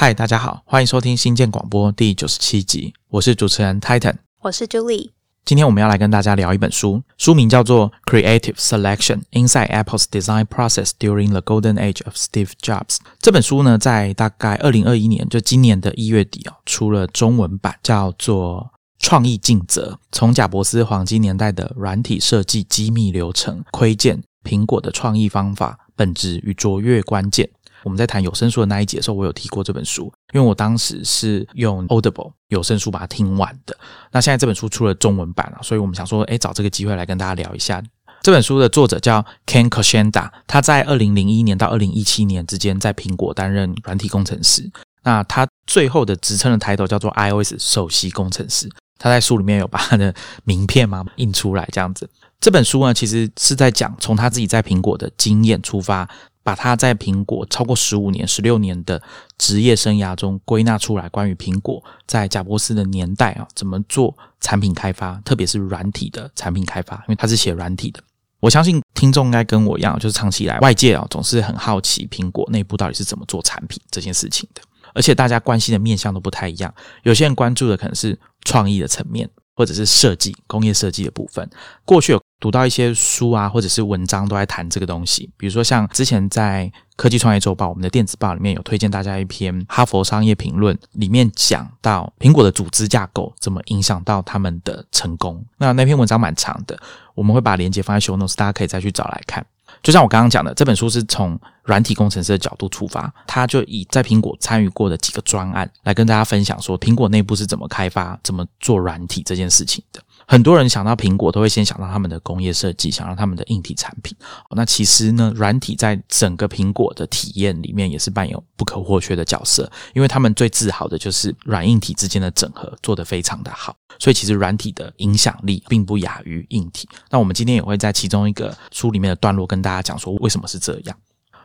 嗨，大家好，欢迎收听新建广播第九十七集，我是主持人 Titan，我是 Julie。今天我们要来跟大家聊一本书，书名叫做《Creative Selection Inside Apple's Design Process During the Golden Age of Steve Jobs》。这本书呢，在大概二零二一年，就今年的一月底哦，出了中文版，叫做《创意尽责：从贾伯斯黄金年代的软体设计机密流程窥见苹果的创意方法本质与卓越关键》。我们在谈有声书的那一节的时候，我有提过这本书，因为我当时是用 Audible 有声书把它听完的。那现在这本书出了中文版了，所以我们想说，哎，找这个机会来跟大家聊一下。这本书的作者叫 Ken Koshenda，他在二零零一年到二零一七年之间在苹果担任软体工程师。那他最后的职称的抬头叫做 iOS 首席工程师。他在书里面有把他的名片嘛印出来，这样子。这本书呢，其实是在讲从他自己在苹果的经验出发。把他在苹果超过十五年、十六年的职业生涯中归纳出来，关于苹果在贾伯斯的年代啊，怎么做产品开发，特别是软体的产品开发，因为他是写软体的。我相信听众应该跟我一样，就是长期以来外界啊总是很好奇苹果内部到底是怎么做产品这件事情的，而且大家关心的面向都不太一样。有些人关注的可能是创意的层面。或者是设计、工业设计的部分，过去有读到一些书啊，或者是文章都在谈这个东西。比如说，像之前在科技创业周报，我们的电子报里面有推荐大家一篇《哈佛商业评论》，里面讲到苹果的组织架构怎么影响到他们的成功。那那篇文章蛮长的，我们会把链接放在 show notes，大家可以再去找来看。就像我刚刚讲的，这本书是从软体工程师的角度出发，他就以在苹果参与过的几个专案来跟大家分享，说苹果内部是怎么开发、怎么做软体这件事情的。很多人想到苹果，都会先想到他们的工业设计，想到他们的硬体产品。那其实呢，软体在整个苹果的体验里面也是扮演不可或缺的角色，因为他们最自豪的就是软硬体之间的整合做得非常的好。所以其实软体的影响力并不亚于硬体。那我们今天也会在其中一个书里面的段落跟大家讲说为什么是这样。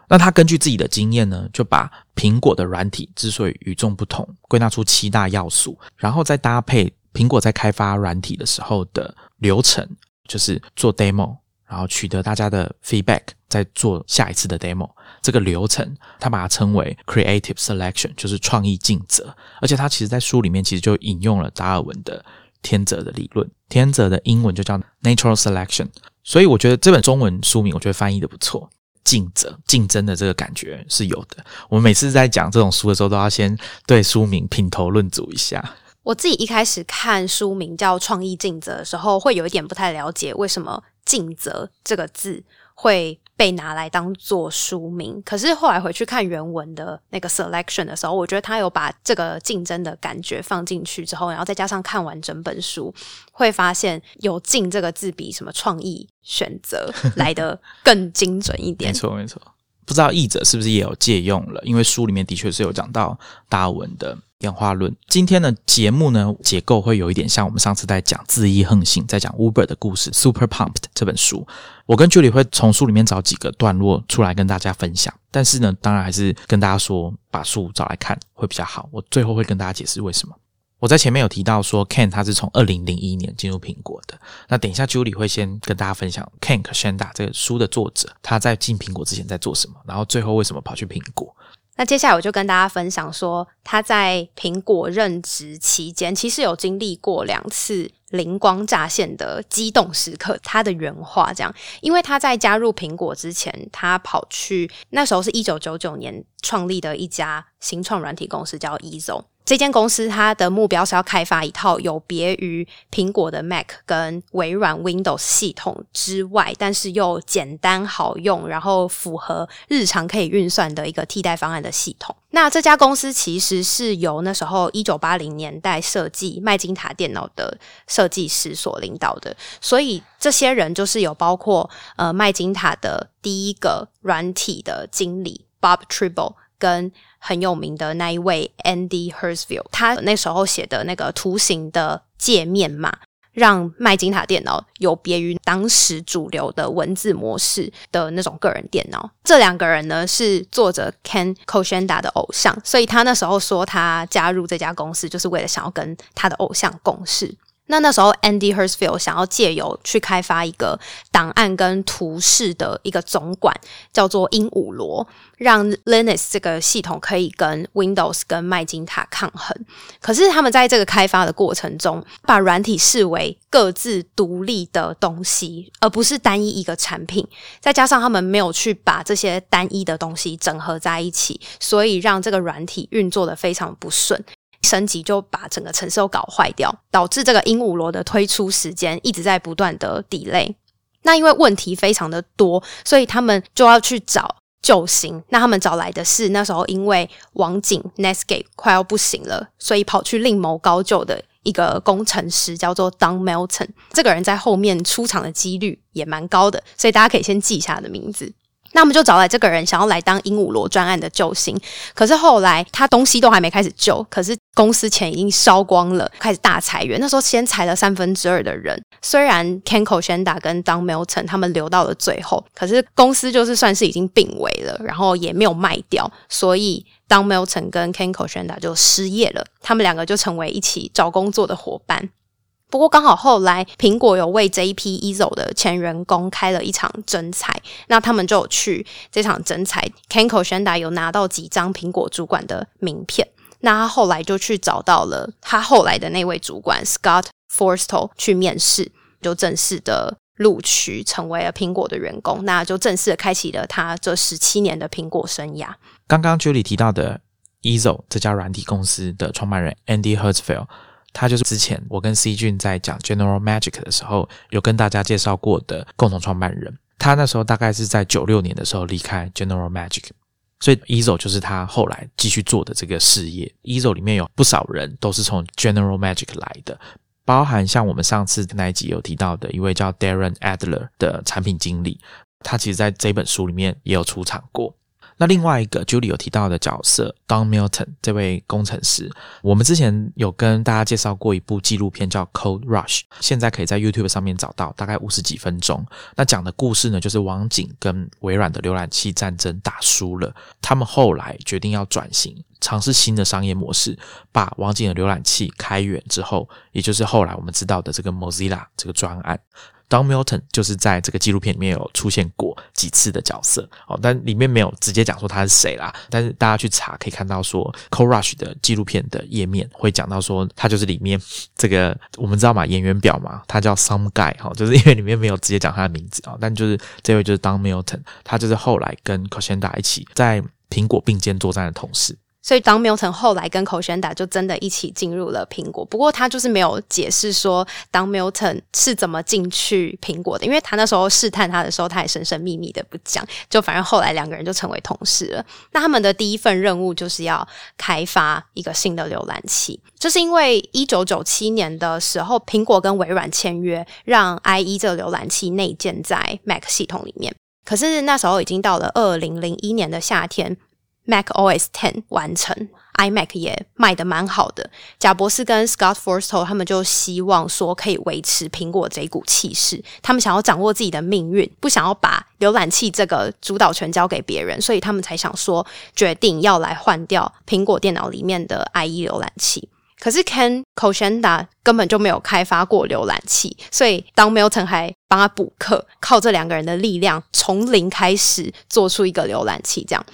那他根据自己的经验呢，就把苹果的软体之所以与众不同，归纳出七大要素，然后再搭配。苹果在开发软体的时候的流程，就是做 demo，然后取得大家的 feedback，再做下一次的 demo。这个流程，他把它称为 creative selection，就是创意竞择。而且他其实在书里面其实就引用了达尔文的天择的理论，天择的英文就叫 natural selection。所以我觉得这本中文书名，我觉得翻译的不错，竞争竞争的这个感觉是有的。我们每次在讲这种书的时候，都要先对书名品头论足一下。我自己一开始看书名叫《创意尽责》的时候，会有一点不太了解为什么“尽责”这个字会被拿来当做书名。可是后来回去看原文的那个 selection 的时候，我觉得他有把这个竞争的感觉放进去之后，然后再加上看完整本书，会发现有“尽”这个字比什么创意选择 来的更精准一点。没错，没错。不知道译者是不是也有借用了？因为书里面的确是有讲到达尔文的演化论。今天的节目呢，结构会有一点像我们上次在讲恣意横行，在讲 Uber 的故事《Super Pumped》这本书。我跟 Julie 会从书里面找几个段落出来跟大家分享。但是呢，当然还是跟大家说，把书找来看会比较好。我最后会跟大家解释为什么。我在前面有提到说，Ken 他是从二零零一年进入苹果的。那等一下，Julie 会先跟大家分享 Ken k s h a n d a 这个书的作者，他在进苹果之前在做什么，然后最后为什么跑去苹果。那接下来我就跟大家分享说，他在苹果任职期间，其实有经历过两次灵光乍现的激动时刻。他的原话这样，因为他在加入苹果之前，他跑去那时候是一九九九年创立的一家新创软体公司，叫 Ezo。这间公司它的目标是要开发一套有别于苹果的 Mac 跟微软 Windows 系统之外，但是又简单好用，然后符合日常可以运算的一个替代方案的系统。那这家公司其实是由那时候一九八零年代设计麦金塔电脑的设计师所领导的，所以这些人就是有包括呃麦金塔的第一个软体的经理 Bob Tribble。跟很有名的那一位 Andy Hersfield，他那时候写的那个图形的界面嘛，让麦金塔电脑有别于当时主流的文字模式的那种个人电脑。这两个人呢是作者 Ken Koshenda 的偶像，所以他那时候说他加入这家公司就是为了想要跟他的偶像共事。那那时候，Andy Hertzfeld 想要借由去开发一个档案跟图示的一个总管，叫做鹦鹉螺，让 Linux 这个系统可以跟 Windows 跟麦金塔抗衡。可是他们在这个开发的过程中，把软体视为各自独立的东西，而不是单一一个产品。再加上他们没有去把这些单一的东西整合在一起，所以让这个软体运作的非常不顺。升级就把整个城市都搞坏掉，导致这个鹦鹉螺的推出时间一直在不断的 delay。那因为问题非常的多，所以他们就要去找救星。那他们找来的是那时候因为网警 Netscape 快要不行了，所以跑去另谋高就的一个工程师，叫做 Don Melton。这个人在后面出场的几率也蛮高的，所以大家可以先记一下他的名字。那我们就找来这个人，想要来当鹦鹉螺专案的救星。可是后来他东西都还没开始救，可是公司钱已经烧光了，开始大裁员。那时候先裁了三分之二的人。虽然 Ken k o s h a n d a 跟 Don Milton 他们留到了最后，可是公司就是算是已经病危了，然后也没有卖掉，所以 Don Milton 跟 Ken k o s h a n d a 就失业了。他们两个就成为一起找工作的伙伴。不过刚好后来苹果有为这一批 Ezo 的前员工开了一场征才，那他们就去这场征才 k e n k o Shanda 有拿到几张苹果主管的名片，那他后来就去找到了他后来的那位主管 Scott Forstall 去面试，就正式的录取成为了苹果的员工，那就正式的开启了他这十七年的苹果生涯。刚刚 Julie 提到的 Ezo 这家软体公司的创办人 Andy Hertzfeld。他就是之前我跟 C 俊在讲 General Magic 的时候，有跟大家介绍过的共同创办人。他那时候大概是在九六年的时候离开 General Magic，所以 Ezo 就是他后来继续做的这个事业。Ezo 里面有不少人都是从 General Magic 来的，包含像我们上次那一集有提到的一位叫 Darren Adler 的产品经理，他其实在这本书里面也有出场过。那另外一个 Julie 有提到的角色 Don Milton 这位工程师，我们之前有跟大家介绍过一部纪录片叫 Cold Rush，现在可以在 YouTube 上面找到，大概五十几分钟。那讲的故事呢，就是网景跟微软的浏览器战争打输了，他们后来决定要转型，尝试新的商业模式，把网景的浏览器开源之后，也就是后来我们知道的这个 Mozilla 这个专案。Don Milton 就是在这个纪录片里面有出现过几次的角色哦，但里面没有直接讲说他是谁啦。但是大家去查可以看到说，Co Rush 的纪录片的页面会讲到说他就是里面这个我们知道嘛演员表嘛，他叫 Some Guy 哈，就是因为里面没有直接讲他的名字啊。但就是这位就是 Don Milton，他就是后来跟 c o s h a n d a 一起在苹果并肩作战的同事。所以当 Milton 后来跟 c o s h a n d a 就真的一起进入了苹果。不过，他就是没有解释说当 Milton 是怎么进去苹果的，因为他那时候试探他的时候，他也神神秘秘的不讲。就反正后来两个人就成为同事了。那他们的第一份任务就是要开发一个新的浏览器，就是因为一九九七年的时候，苹果跟微软签约，让 IE 这个浏览器内建在 Mac 系统里面。可是那时候已经到了二零零一年的夏天。Mac OS Ten 完成，iMac 也卖的蛮好的。贾博士跟 Scott Forstall 他们就希望说可以维持苹果这股气势，他们想要掌握自己的命运，不想要把浏览器这个主导权交给别人，所以他们才想说决定要来换掉苹果电脑里面的 IE 浏览器。可是 Ken Koshenda 根本就没有开发过浏览器，所以当 Milton 还帮他补课，靠这两个人的力量从零开始做出一个浏览器，这样。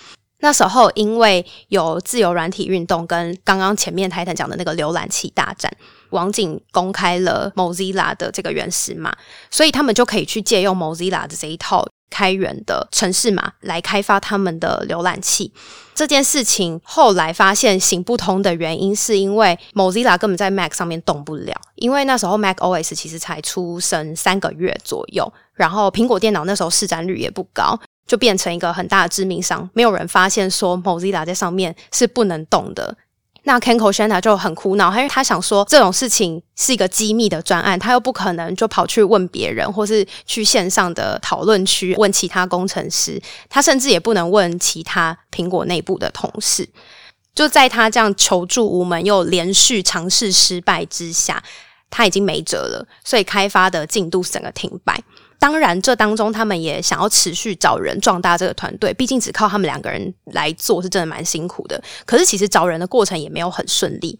那时候，因为有自由软体运动跟刚刚前面台坦讲的那个浏览器大战，网景公开了 Mozilla 的这个原始码，所以他们就可以去借用 Mozilla 的这一套开源的程式码来开发他们的浏览器。这件事情后来发现行不通的原因，是因为 Mozilla 根本在 Mac 上面动不了，因为那时候 Mac OS 其实才出生三个月左右，然后苹果电脑那时候市占率也不高。就变成一个很大的致命伤，没有人发现说 Mozilla 在上面是不能动的。那 Ken k o Shanta 就很苦恼，因为他想说这种事情是一个机密的专案，他又不可能就跑去问别人，或是去线上的讨论区问其他工程师，他甚至也不能问其他苹果内部的同事。就在他这样求助无门又连续尝试失败之下，他已经没辙了，所以开发的进度整个停摆。当然，这当中他们也想要持续找人壮大这个团队，毕竟只靠他们两个人来做是真的蛮辛苦的。可是其实找人的过程也没有很顺利。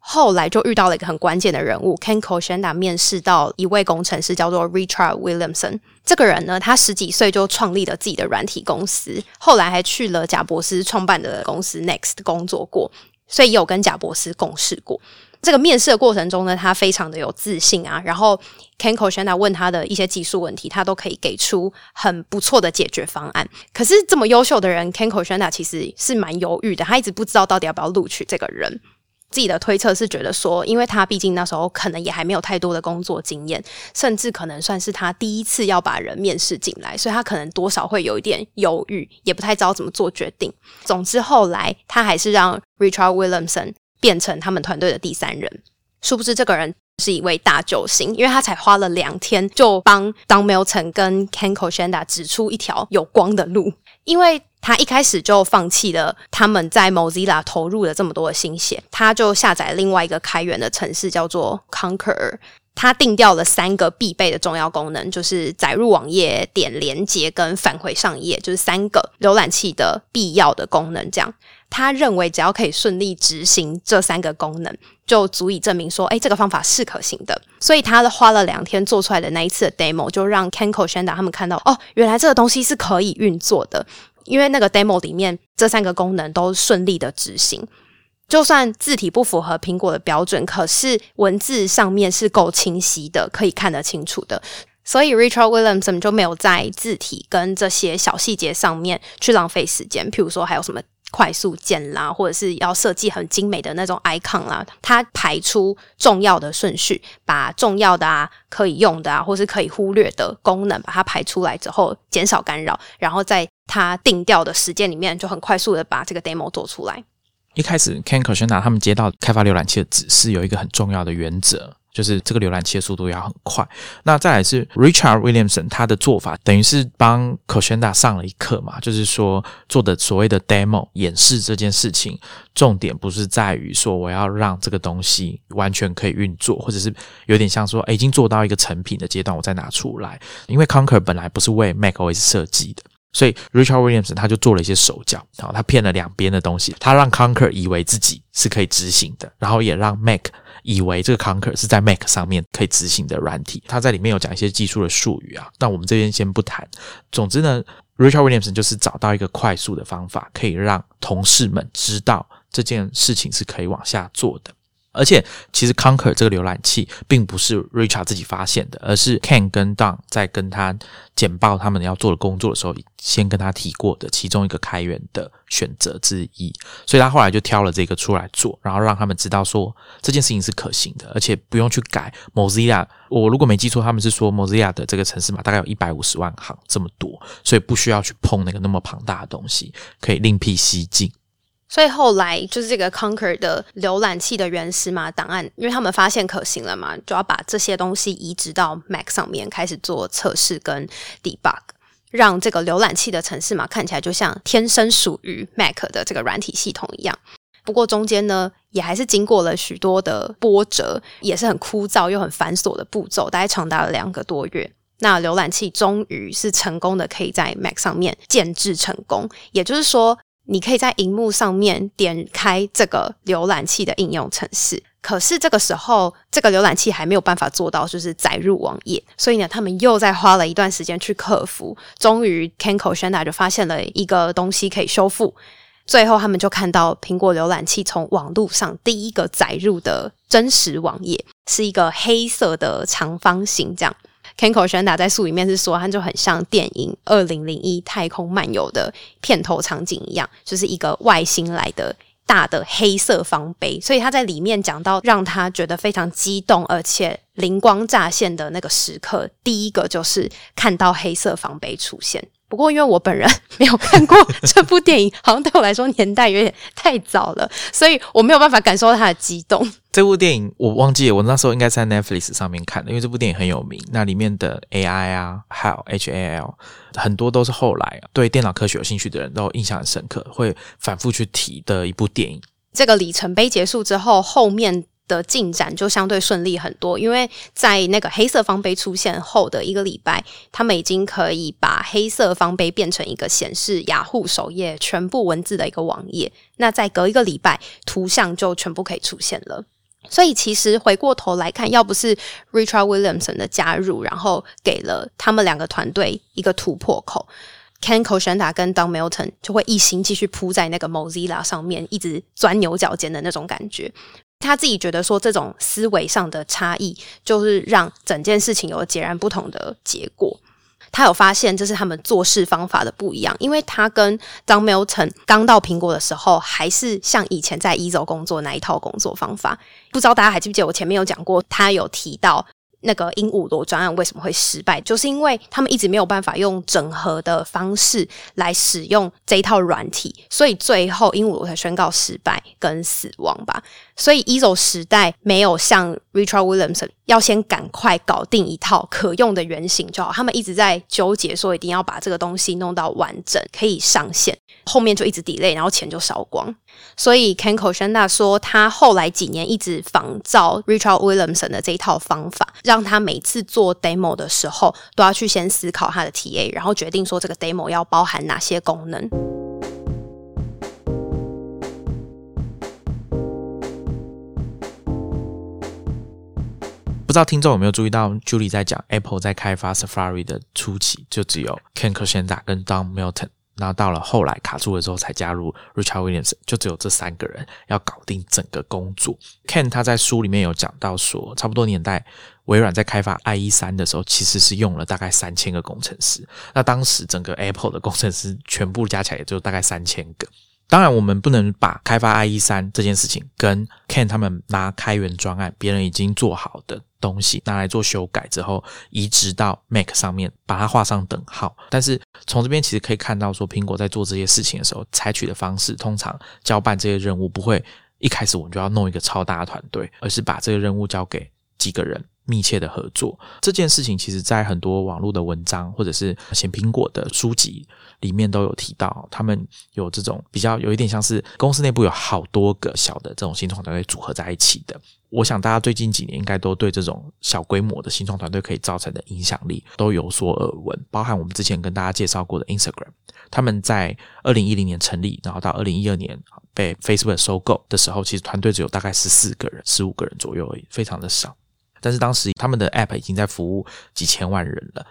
后来就遇到了一个很关键的人物，Ken k o s h a n d a 面试到一位工程师，叫做 Richard Williamson。这个人呢，他十几岁就创立了自己的软体公司，后来还去了贾博士创办的公司 Next 工作过，所以也有跟贾博士共事过。这个面试的过程中呢，他非常的有自信啊。然后 Ken k o s h a n d a 问他的一些技术问题，他都可以给出很不错的解决方案。可是这么优秀的人，Ken k o s h a n d a 其实是蛮犹豫的，他一直不知道到底要不要录取这个人。自己的推测是觉得说，因为他毕竟那时候可能也还没有太多的工作经验，甚至可能算是他第一次要把人面试进来，所以他可能多少会有一点犹豫，也不太知道怎么做决定。总之后来他还是让 Richard Williamson 变成他们团队的第三人。殊不知这个人是一位大救星，因为他才花了两天就帮 Don Milton 跟 Ken k o s h a n d a 指出一条有光的路，因为。他一开始就放弃了他们在 Mozilla 投入了这么多的心血，他就下载另外一个开源的城市叫做 Conqueror。他定掉了三个必备的重要功能，就是载入网页、点连接跟返回上页，就是三个浏览器的必要的功能。这样，他认为只要可以顺利执行这三个功能，就足以证明说，哎，这个方法是可行的。所以，他花了两天做出来的那一次的 demo，就让 Ken k o s h a n d a 他们看到，哦，原来这个东西是可以运作的。因为那个 demo 里面这三个功能都顺利的执行，就算字体不符合苹果的标准，可是文字上面是够清晰的，可以看得清楚的。所以 Richard Williamson 就没有在字体跟这些小细节上面去浪费时间。譬如说，还有什么？快速键啦，或者是要设计很精美的那种 icon 啦，它排出重要的顺序，把重要的啊、可以用的啊，或是可以忽略的功能，把它排出来之后，减少干扰，然后在它定调的时间里面，就很快速的把这个 demo 做出来。一开始，Ken k o s h a n a 他们接到开发浏览器的指示，有一个很重要的原则。就是这个浏览器的速度要很快。那再来是 Richard Williamson，他的做法等于是帮 c o s h a n d a 上了一课嘛，就是说做的所谓的 demo 演示这件事情，重点不是在于说我要让这个东西完全可以运作，或者是有点像说已经做到一个成品的阶段，我再拿出来。因为 Conquer 本来不是为 Mac OS 设计的，所以 Richard Williamson 他就做了一些手脚，好，他骗了两边的东西，他让 Conquer 以为自己是可以执行的，然后也让 Mac。以为这个 Conquer 是在 Mac 上面可以执行的软体，它在里面有讲一些技术的术语啊，那我们这边先不谈。总之呢，Richard Williamson 就是找到一个快速的方法，可以让同事们知道这件事情是可以往下做的。而且，其实 Conquer 这个浏览器并不是 Richard 自己发现的，而是 Ken 跟 Don 在跟他简报他们要做的工作的时候，先跟他提过的其中一个开源的选择之一。所以他后来就挑了这个出来做，然后让他们知道说这件事情是可行的，而且不用去改 Mozilla。我如果没记错，他们是说 Mozilla 的这个城市码大概有一百五十万行这么多，所以不需要去碰那个那么庞大的东西，可以另辟蹊径。所以后来就是这个 Conquer 的浏览器的原始码档案，因为他们发现可行了嘛，就要把这些东西移植到 Mac 上面，开始做测试跟 debug，让这个浏览器的城市码看起来就像天生属于 Mac 的这个软体系统一样。不过中间呢，也还是经过了许多的波折，也是很枯燥又很繁琐的步骤，大概长达了两个多月。那浏览器终于是成功的，可以在 Mac 上面建制成功，也就是说。你可以在荧幕上面点开这个浏览器的应用程式，可是这个时候这个浏览器还没有办法做到就是载入网页，所以呢，他们又在花了一段时间去克服。终于 k e n k o s h a n d a 就发现了一个东西可以修复，最后他们就看到苹果浏览器从网路上第一个载入的真实网页是一个黑色的长方形，这样。Ken k o s h a n d a 在书里面是说，他就很像电影《二零零一太空漫游》的片头场景一样，就是一个外星来的大的黑色方杯。所以他在里面讲到让他觉得非常激动而且灵光乍现的那个时刻，第一个就是看到黑色方杯出现。不过，因为我本人 没有看过这部电影，好像对我来说年代有点太早了，所以我没有办法感受到它的激动。这部电影我忘记了，我那时候应该在 Netflix 上面看的，因为这部电影很有名。那里面的 AI 啊，还有 HAL，很多都是后来对电脑科学有兴趣的人都印象很深刻，会反复去提的一部电影。这个里程碑结束之后，后面。的进展就相对顺利很多，因为在那个黑色方杯出现后的一个礼拜，他们已经可以把黑色方杯变成一个显示雅虎首页全部文字的一个网页。那再隔一个礼拜，图像就全部可以出现了。所以其实回过头来看，要不是 Richard Williamson 的加入，然后给了他们两个团队一个突破口，Ken k o s h a n d a 跟 Don Milton 就会一心继续扑在那个 Mozilla 上面，一直钻牛角尖的那种感觉。他自己觉得说，这种思维上的差异，就是让整件事情有截然不同的结果。他有发现，这是他们做事方法的不一样，因为他跟张 Milton 刚到苹果的时候，还是像以前在一周工作那一套工作方法。不知道大家还记不记得我前面有讲过，他有提到。那个鹦鹉螺专案为什么会失败？就是因为他们一直没有办法用整合的方式来使用这一套软体，所以最后鹦鹉螺才宣告失败跟死亡吧。所以 e z o 时代没有像 Richard Williamson 要先赶快搞定一套可用的原型就好，他们一直在纠结说一定要把这个东西弄到完整可以上线，后面就一直 delay，然后钱就烧光。所以 Ken k o s h a n d a 说，他后来几年一直仿照 Richard Williamson 的这一套方法，让他每次做 demo 的时候都要去先思考他的 TA，然后决定说这个 demo 要包含哪些功能。不知道听众有没有注意到，Julie 在讲 Apple 在开发 Safari 的初期，就只有 Ken k o s h a n d a 跟 Don Milton。那到了后来卡住了之后，才加入 Richard Williams，就只有这三个人要搞定整个工作。Ken 他在书里面有讲到说，差不多年代微软在开发 IE 三的时候，其实是用了大概三千个工程师。那当时整个 Apple 的工程师全部加起来也就大概三千个。当然，我们不能把开发 IE 三这件事情跟 Ken 他们拿开源专案，别人已经做好的东西拿来做修改之后，移植到 Mac 上面，把它画上等号。但是从这边其实可以看到，说苹果在做这些事情的时候，采取的方式，通常交办这些任务不会一开始我们就要弄一个超大的团队，而是把这个任务交给几个人。密切的合作这件事情，其实在很多网络的文章或者是写苹果的书籍里面都有提到。他们有这种比较有一点像是公司内部有好多个小的这种新创团队组合在一起的。我想大家最近几年应该都对这种小规模的新创团队可以造成的影响力都有所耳闻。包含我们之前跟大家介绍过的 Instagram，他们在二零一零年成立，然后到二零一二年被 Facebook 收购的时候，其实团队只有大概十四个人、十五个人左右而已，非常的少。但是当时他们的 App 已经在服务几千万人了。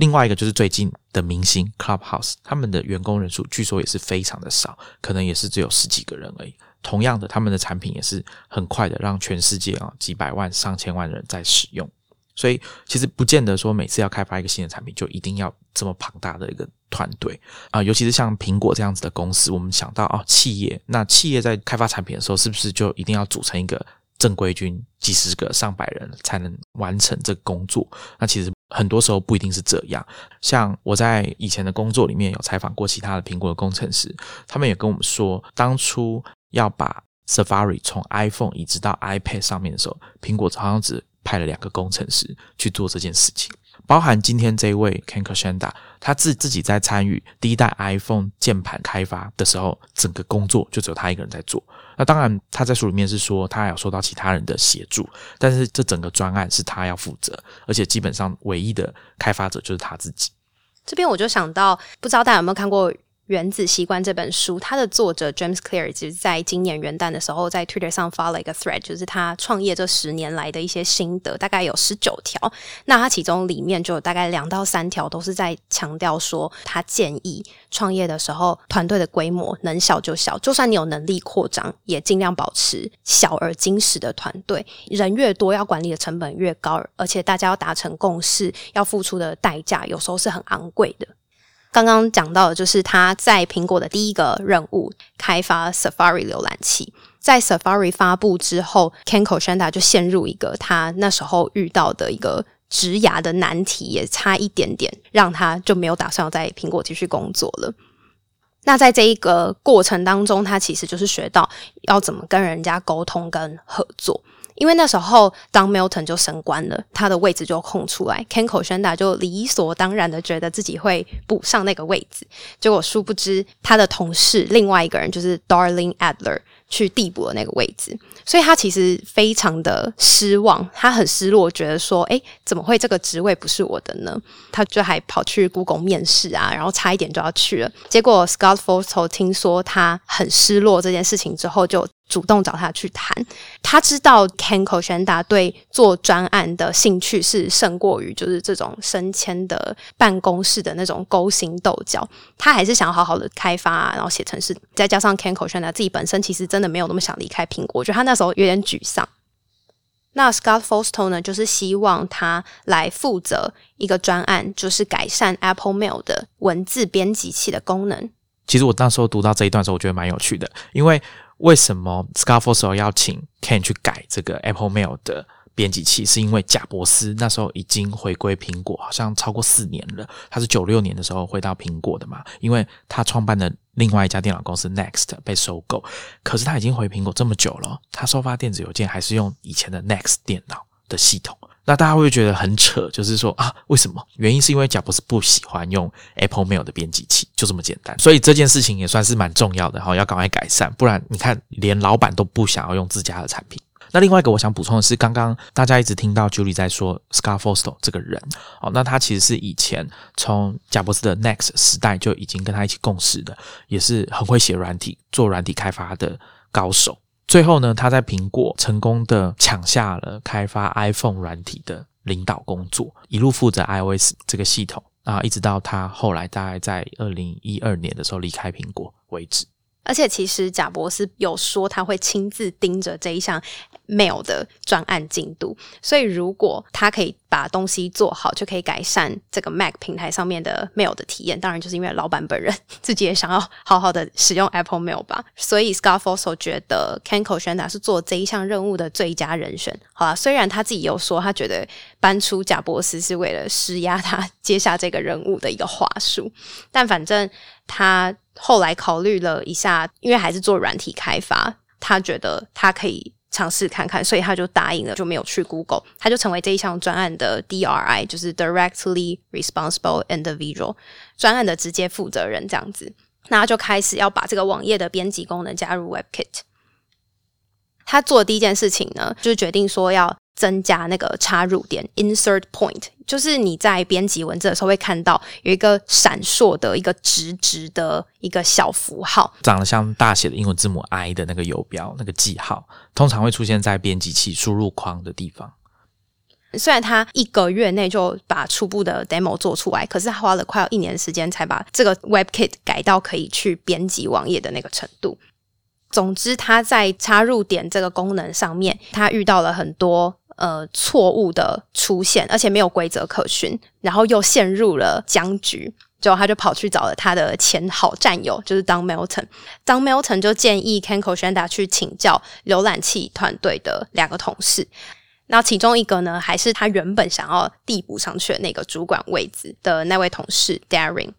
另外一个就是最近的明星 Clubhouse，他们的员工人数据说也是非常的少，可能也是只有十几个人而已。同样的，他们的产品也是很快的让全世界啊几百万、上千万人在使用。所以其实不见得说每次要开发一个新的产品就一定要这么庞大的一个团队啊，尤其是像苹果这样子的公司，我们想到哦企业，那企业在开发产品的时候，是不是就一定要组成一个？正规军几十个、上百人才能完成这个工作，那其实很多时候不一定是这样。像我在以前的工作里面有采访过其他的苹果的工程师，他们也跟我们说，当初要把 Safari 从 iPhone 移植到 iPad 上面的时候，苹果好像只派了两个工程师去做这件事情。包含今天这位 Ken k r s h a n d a 他自自己在参与第一代 iPhone 键盘开发的时候，整个工作就只有他一个人在做。那当然，他在书里面是说他有受到其他人的协助，但是这整个专案是他要负责，而且基本上唯一的开发者就是他自己。这边我就想到，不知道大家有没有看过。《原子习惯》这本书，它的作者 James Clear 就是在今年元旦的时候，在 Twitter 上发了一个 thread，就是他创业这十年来的一些心得，大概有十九条。那他其中里面就有大概两到三条都是在强调说，他建议创业的时候，团队的规模能小就小，就算你有能力扩张，也尽量保持小而精实的团队。人越多，要管理的成本越高，而且大家要达成共识，要付出的代价有时候是很昂贵的。刚刚讲到的就是他在苹果的第一个任务，开发 Safari 浏览器。在 Safari 发布之后，Ken k o s h a n d a 就陷入一个他那时候遇到的一个职涯的难题，也差一点点让他就没有打算在苹果继续工作了。那在这一个过程当中，他其实就是学到要怎么跟人家沟通跟合作。因为那时候，当 Milton 就升官了，他的位置就空出来，Ken k o s h a n d a 就理所当然的觉得自己会补上那个位置。结果殊不知，他的同事另外一个人就是 Darling Adler，去递补了那个位置，所以他其实非常的失望，他很失落，觉得说，哎，怎么会这个职位不是我的呢？他就还跑去 Google 面试啊，然后差一点就要去了，结果 Scott Forstall 听说他很失落这件事情之后，就。主动找他去谈，他知道 Ken k o s h a n d a 对做专案的兴趣是胜过于就是这种升迁的办公室的那种勾心斗角，他还是想要好好的开发，然后写程式。再加上 Ken k o s h a n d a 自己本身其实真的没有那么想离开苹果，我觉得他那时候有点沮丧。那 Scott Forstall 呢，就是希望他来负责一个专案，就是改善 Apple Mail 的文字编辑器的功能。其实我那时候读到这一段时候，我觉得蛮有趣的，因为。为什么 Scott Forstall 要请 Ken 去改这个 Apple Mail 的编辑器？是因为贾伯斯那时候已经回归苹果，好像超过四年了。他是九六年的时候回到苹果的嘛？因为他创办的另外一家电脑公司 Next 被收购，可是他已经回苹果这么久了，他收发电子邮件还是用以前的 Next 电脑的系统。那大家会觉得很扯，就是说啊，为什么？原因是因为贾博士不喜欢用 Apple Mail 的编辑器，就这么简单。所以这件事情也算是蛮重要的哈，要赶快改善，不然你看，连老板都不想要用自家的产品。那另外一个我想补充的是，刚刚大家一直听到 Julie 在说 Scott Forstall 这个人哦，那他其实是以前从贾博士的 Next 时代就已经跟他一起共事的，也是很会写软体、做软体开发的高手。最后呢，他在苹果成功的抢下了开发 iPhone 软体的领导工作，一路负责 iOS 这个系统啊，一直到他后来大概在二零一二年的时候离开苹果为止。而且，其实贾博士有说他会亲自盯着这一项。Mail 的专案进度，所以如果他可以把东西做好，就可以改善这个 Mac 平台上面的 mail 的体验。当然，就是因为老板本人自己也想要好好的使用 Apple Mail 吧。所以 Scott Forstall 觉得 Ken k o s h a n d a 是做这一项任务的最佳人选。好了，虽然他自己有说他觉得搬出贾博斯是为了施压他接下这个任务的一个话术，但反正他后来考虑了一下，因为还是做软体开发，他觉得他可以。尝试看看，所以他就答应了，就没有去 Google，他就成为这一项专案的 DRI，就是 Directly Responsible Individual 专案的直接负责人，这样子，那他就开始要把这个网页的编辑功能加入 WebKit。他做的第一件事情呢，就是决定说要。增加那个插入点 （insert point），就是你在编辑文字的时候会看到有一个闪烁的一个直直的一个小符号，长得像大写的英文字母 I 的那个游标，那个记号通常会出现在编辑器输入框的地方。虽然他一个月内就把初步的 demo 做出来，可是他花了快要一年时间才把这个 WebKit 改到可以去编辑网页的那个程度。总之，他在插入点这个功能上面，他遇到了很多。呃，错误的出现，而且没有规则可循，然后又陷入了僵局。最后，他就跑去找了他的前好战友，就是 Don Milton，。Don Milton 就建议 Ken k o s h a n d a 去请教浏览器团队的两个同事。那其中一个呢，还是他原本想要递补上去的那个主管位置的那位同事 Daring。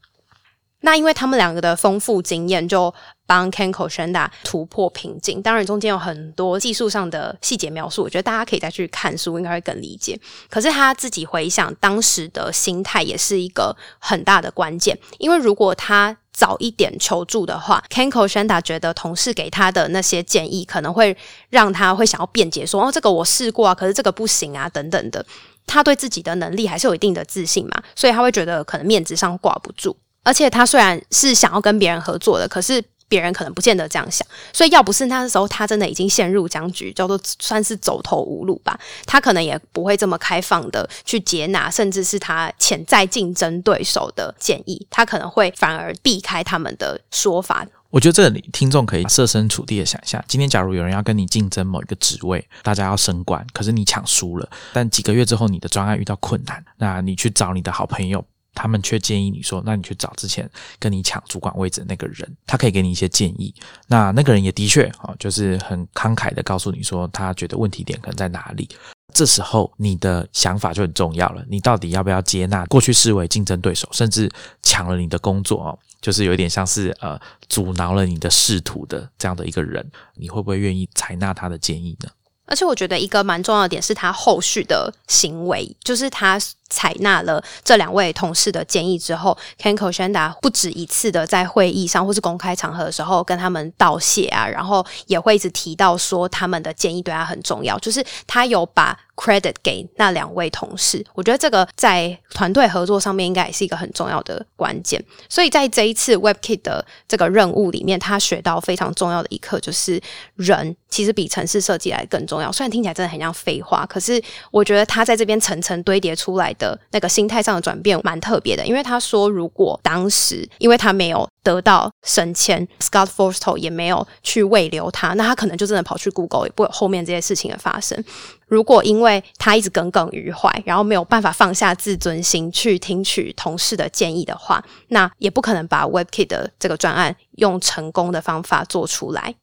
那因为他们两个的丰富经验，就帮 Ken k o s h a n d a 突破瓶颈。当然，中间有很多技术上的细节描述，我觉得大家可以再去看书，应该会更理解。可是他自己回想当时的心态，也是一个很大的关键。因为如果他早一点求助的话，Ken k o s h a n d a 觉得同事给他的那些建议，可能会让他会想要辩解说：“哦，这个我试过啊，可是这个不行啊，等等的。”他对自己的能力还是有一定的自信嘛，所以他会觉得可能面子上挂不住。而且他虽然是想要跟别人合作的，可是别人可能不见得这样想。所以要不是那时候他真的已经陷入僵局，叫做算是走投无路吧，他可能也不会这么开放的去接纳，甚至是他潜在竞争对手的建议，他可能会反而避开他们的说法。我觉得这里听众可以设身处地的想象，今天假如有人要跟你竞争某一个职位，大家要升官，可是你抢输了，但几个月之后你的专案遇到困难，那你去找你的好朋友。他们却建议你说：“那你去找之前跟你抢主管位置的那个人，他可以给你一些建议。那那个人也的确啊，就是很慷慨的告诉你说，他觉得问题点可能在哪里。这时候你的想法就很重要了，你到底要不要接纳过去视为竞争对手，甚至抢了你的工作哦，就是有点像是呃阻挠了你的仕途的这样的一个人，你会不会愿意采纳他的建议呢？”而且我觉得一个蛮重要的点是他后续的行为，就是他采纳了这两位同事的建议之后，Kenko Shanda 不止一次的在会议上或是公开场合的时候跟他们道谢啊，然后也会一直提到说他们的建议对他很重要，就是他有把。credit 给那两位同事，我觉得这个在团队合作上面应该也是一个很重要的关键。所以在这一次 WebKit 的这个任务里面，他学到非常重要的一课，就是人其实比城市设计来更重要。虽然听起来真的很像废话，可是我觉得他在这边层层堆叠出来的那个心态上的转变蛮特别的。因为他说，如果当时因为他没有得到升迁，Scott Forstall 也没有去慰留他，那他可能就真的跑去 Google，也不会有后面这些事情的发生。如果因为他一直耿耿于怀，然后没有办法放下自尊心去听取同事的建议的话，那也不可能把 WebKit 的这个专案用成功的方法做出来。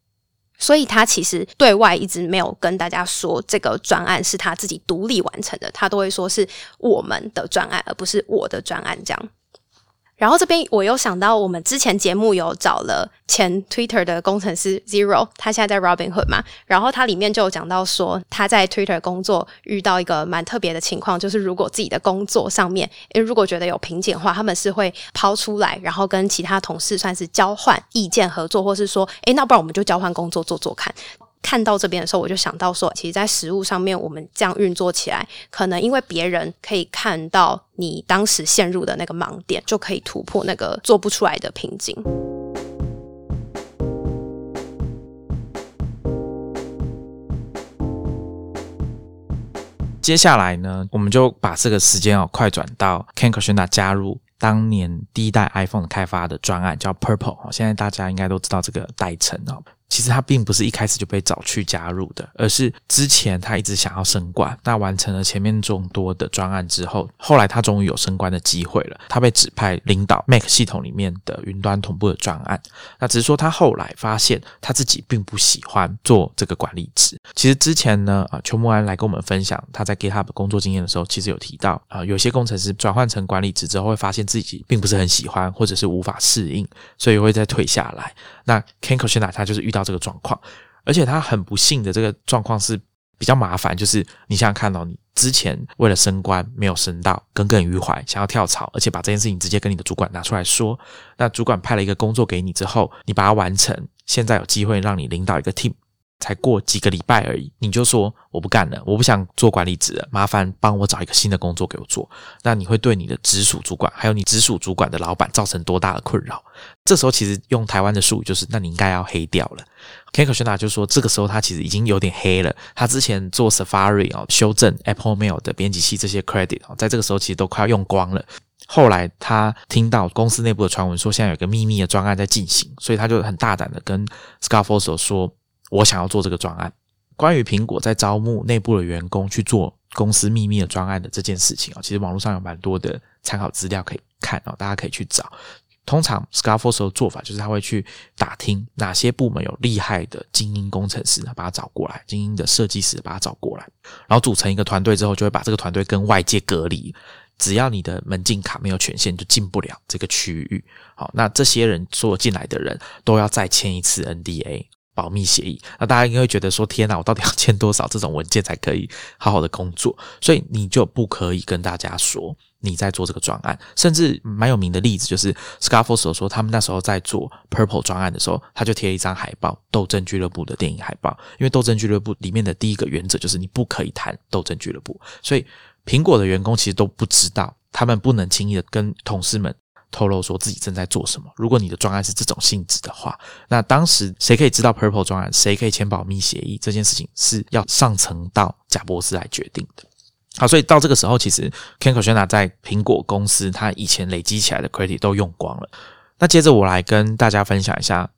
所以他其实对外一直没有跟大家说这个专案是他自己独立完成的，他都会说是我们的专案，而不是我的专案这样。然后这边我又想到，我们之前节目有找了前 Twitter 的工程师 Zero，他现在在 Robinhood 嘛，然后他里面就有讲到说，他在 Twitter 工作遇到一个蛮特别的情况，就是如果自己的工作上面，诶如果觉得有瓶颈的话，他们是会抛出来，然后跟其他同事算是交换意见合作，或是说，诶那不然我们就交换工作做做看。看到这边的时候，我就想到说，其实，在实物上面，我们这样运作起来，可能因为别人可以看到你当时陷入的那个盲点，就可以突破那个做不出来的瓶颈。接下来呢，我们就把这个时间哦快转到 Ken k o s h n a 加入当年第一代 iPhone 开发的专案，叫 Purple。现在大家应该都知道这个代称哦。其实他并不是一开始就被找去加入的，而是之前他一直想要升官。那完成了前面众多的专案之后，后来他终于有升官的机会了。他被指派领导 Mac 系统里面的云端同步的专案。那只是说他后来发现他自己并不喜欢做这个管理职。其实之前呢，啊，邱木安来跟我们分享他在 GitHub 工作经验的时候，其实有提到啊，有些工程师转换成管理职之后，会发现自己并不是很喜欢，或者是无法适应，所以会再退下来。那 Ken k o s h n a 他就是遇到到这个状况，而且他很不幸的这个状况是比较麻烦，就是你想想看到你之前为了升官没有升到，耿耿于怀，想要跳槽，而且把这件事情直接跟你的主管拿出来说，那主管派了一个工作给你之后，你把它完成，现在有机会让你领导一个 team。才过几个礼拜而已，你就说我不干了，我不想做管理职了，麻烦帮我找一个新的工作给我做。那你会对你的直属主管，还有你直属主管的老板造成多大的困扰？这时候其实用台湾的术语就是，那你应该要黑掉了。Ken k o s h n a 就说，这个时候他其实已经有点黑了。他之前做 Safari 哦，修正 Apple Mail 的编辑器这些 credit 哦，在这个时候其实都快要用光了。后来他听到公司内部的传闻说，现在有个秘密的专案在进行，所以他就很大胆的跟 Scarfoso 说。我想要做这个专案，关于苹果在招募内部的员工去做公司秘密的专案的这件事情啊，其实网络上有蛮多的参考资料可以看哦，大家可以去找。通常 Scarfoso 的做法就是他会去打听哪些部门有厉害的精英工程师，把他找过来，精英的设计师把他找过来，然后组成一个团队之后，就会把这个团队跟外界隔离。只要你的门禁卡没有权限，就进不了这个区域。好，那这些人所有进来的人都要再签一次 NDA。保密协议，那大家应该会觉得说：天哪，我到底要签多少这种文件才可以好好的工作？所以你就不可以跟大家说你在做这个专案。甚至蛮有名的例子就是 Scarfoso 说，他们那时候在做 Purple 专案的时候，他就贴了一张海报，《斗争俱乐部》的电影海报。因为《斗争俱乐部》里面的第一个原则就是你不可以谈《斗争俱乐部》，所以苹果的员工其实都不知道，他们不能轻易的跟同事们。透露说自己正在做什么。如果你的专案是这种性质的话，那当时谁可以知道 Purple 专案？谁可以签保密协议？这件事情是要上层到贾博士来决定的。好，所以到这个时候，其实 Ken k o s h n a 在苹果公司他以前累积起来的 credit 都用光了。那接着我来跟大家分享一下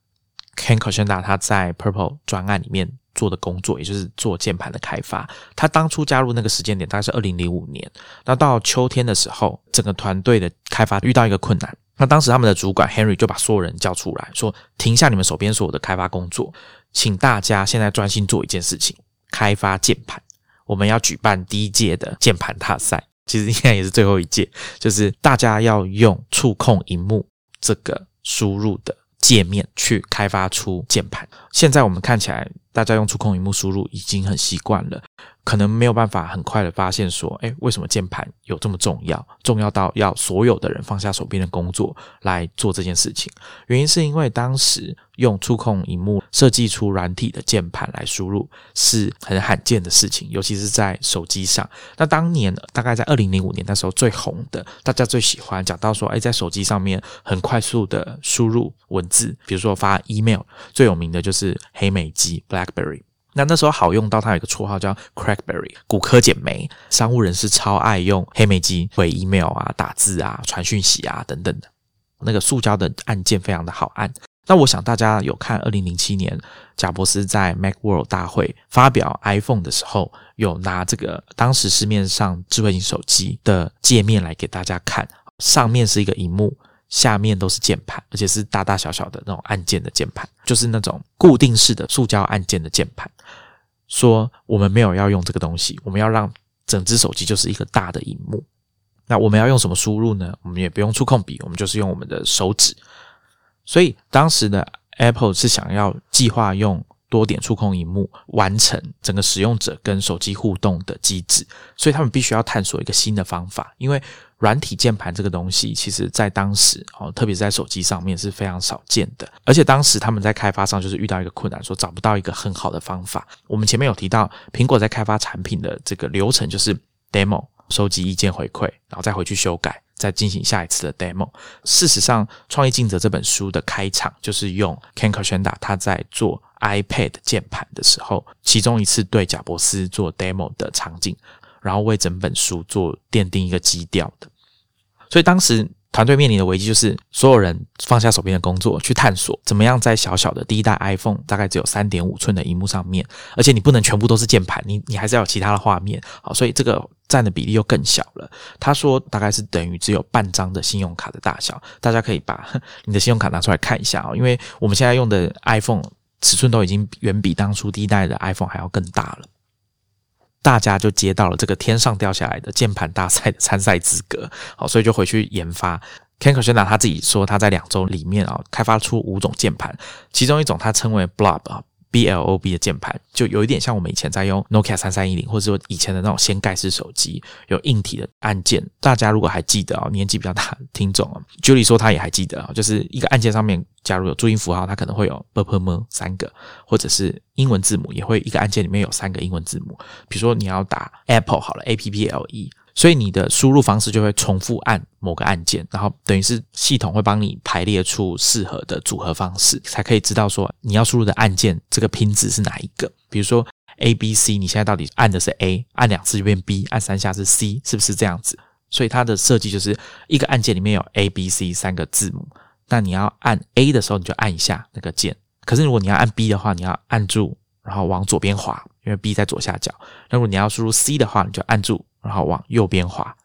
Ken k o s h n a 他在 Purple 专案里面。做的工作，也就是做键盘的开发。他当初加入那个时间点大概是二零零五年。那到秋天的时候，整个团队的开发遇到一个困难。那当时他们的主管 Henry 就把所有人叫出来说：“停下你们手边所有的开发工作，请大家现在专心做一件事情——开发键盘。我们要举办第一届的键盘大赛，其实应该也是最后一届，就是大家要用触控荧幕这个输入的。”界面去开发出键盘，现在我们看起来大家用触控荧幕输入已经很习惯了。可能没有办法很快的发现说，哎，为什么键盘有这么重要？重要到要所有的人放下手边的工作来做这件事情？原因是因为当时用触控荧幕设计出软体的键盘来输入是很罕见的事情，尤其是在手机上。那当年大概在二零零五年那时候最红的，大家最喜欢讲到说，哎，在手机上面很快速的输入文字，比如说发 email，最有名的就是黑莓机 BlackBerry。那那时候好用到它有一个绰号叫 Crackberry，骨科碱梅，商务人士超爱用黑莓机回 email 啊、打字啊、传讯息啊等等的。那个塑胶的按键非常的好按。那我想大家有看二零零七年贾伯斯在 MacWorld 大会发表 iPhone 的时候，有拿这个当时市面上智慧型手机的界面来给大家看，上面是一个荧幕。下面都是键盘，而且是大大小小的那种按键的键盘，就是那种固定式的塑胶按键的键盘。说我们没有要用这个东西，我们要让整只手机就是一个大的荧幕。那我们要用什么输入呢？我们也不用触控笔，我们就是用我们的手指。所以当时的 Apple 是想要计划用多点触控荧幕完成整个使用者跟手机互动的机制，所以他们必须要探索一个新的方法，因为。软体键盘这个东西，其实在当时哦，特别是在手机上面是非常少见的。而且当时他们在开发上就是遇到一个困难，说找不到一个很好的方法。我们前面有提到，苹果在开发产品的这个流程就是 demo 收集意见回馈，然后再回去修改，再进行下一次的 demo。事实上，《创意尽责》这本书的开场就是用 Ken Kershenda 他在做 iPad 键盘的时候，其中一次对贾伯斯做 demo 的场景。然后为整本书做奠定一个基调的，所以当时团队面临的危机就是所有人放下手边的工作，去探索怎么样在小小的第一代 iPhone 大概只有三点五寸的荧幕上面，而且你不能全部都是键盘，你你还是要有其他的画面，好，所以这个占的比例又更小了。他说大概是等于只有半张的信用卡的大小，大家可以把 你的信用卡拿出来看一下哦，因为我们现在用的 iPhone 尺寸都已经远比当初第一代的 iPhone 还要更大了。大家就接到了这个天上掉下来的键盘大赛的参赛资格，好，所以就回去研发。Ken Kershenda 他自己说，他在两周里面啊，开发出五种键盘，其中一种他称为 Blob 啊。B L O B 的键盘就有一点像我们以前在用 Nokia 三三一零，或者说以前的那种掀盖式手机，有硬体的按键。大家如果还记得啊，年纪比较大听众啊，Julie 说他也还记得啊，就是一个按键上面，假如有注音符号，它可能会有 B P M 三个，或者是英文字母，也会一个按键里面有三个英文字母。比如说你要打 Apple 好了，A P P L E。所以你的输入方式就会重复按某个按键，然后等于是系统会帮你排列出适合的组合方式，才可以知道说你要输入的按键这个拼字是哪一个。比如说 A B C，你现在到底按的是 A，按两次就变 B，按三下是 C，是不是这样子？所以它的设计就是一个按键里面有 A B C 三个字母，那你要按 A 的时候你就按一下那个键，可是如果你要按 B 的话，你要按住然后往左边滑，因为 B 在左下角。那如果你要输入 C 的话，你就按住。然后往右边滑，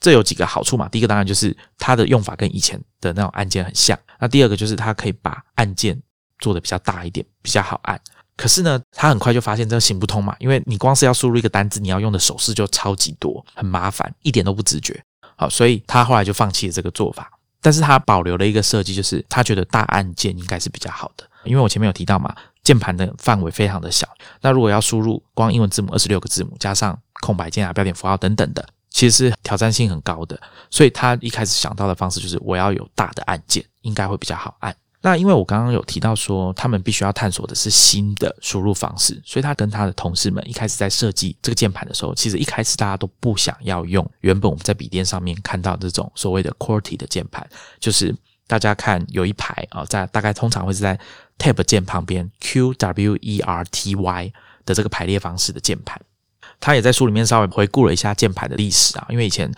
这有几个好处嘛？第一个当然就是它的用法跟以前的那种按键很像。那第二个就是它可以把按键做的比较大一点，比较好按。可是呢，他很快就发现这行不通嘛，因为你光是要输入一个单字，你要用的手势就超级多，很麻烦，一点都不直觉。好，所以他后来就放弃了这个做法。但是他保留了一个设计，就是他觉得大按键应该是比较好的，因为我前面有提到嘛，键盘的范围非常的小。那如果要输入光英文字母二十六个字母加上空白键啊、标点符号等等的，其实是挑战性很高的。所以他一开始想到的方式就是，我要有大的按键，应该会比较好按。那因为我刚刚有提到说，他们必须要探索的是新的输入方式，所以他跟他的同事们一开始在设计这个键盘的时候，其实一开始大家都不想要用原本我们在笔电上面看到这种所谓的 QWERTY 的键盘，就是大家看有一排啊，在大概通常会是在 Tab 键旁边 Q W E R T Y 的这个排列方式的键盘。他也在书里面稍微回顾了一下键盘的历史啊，因为以前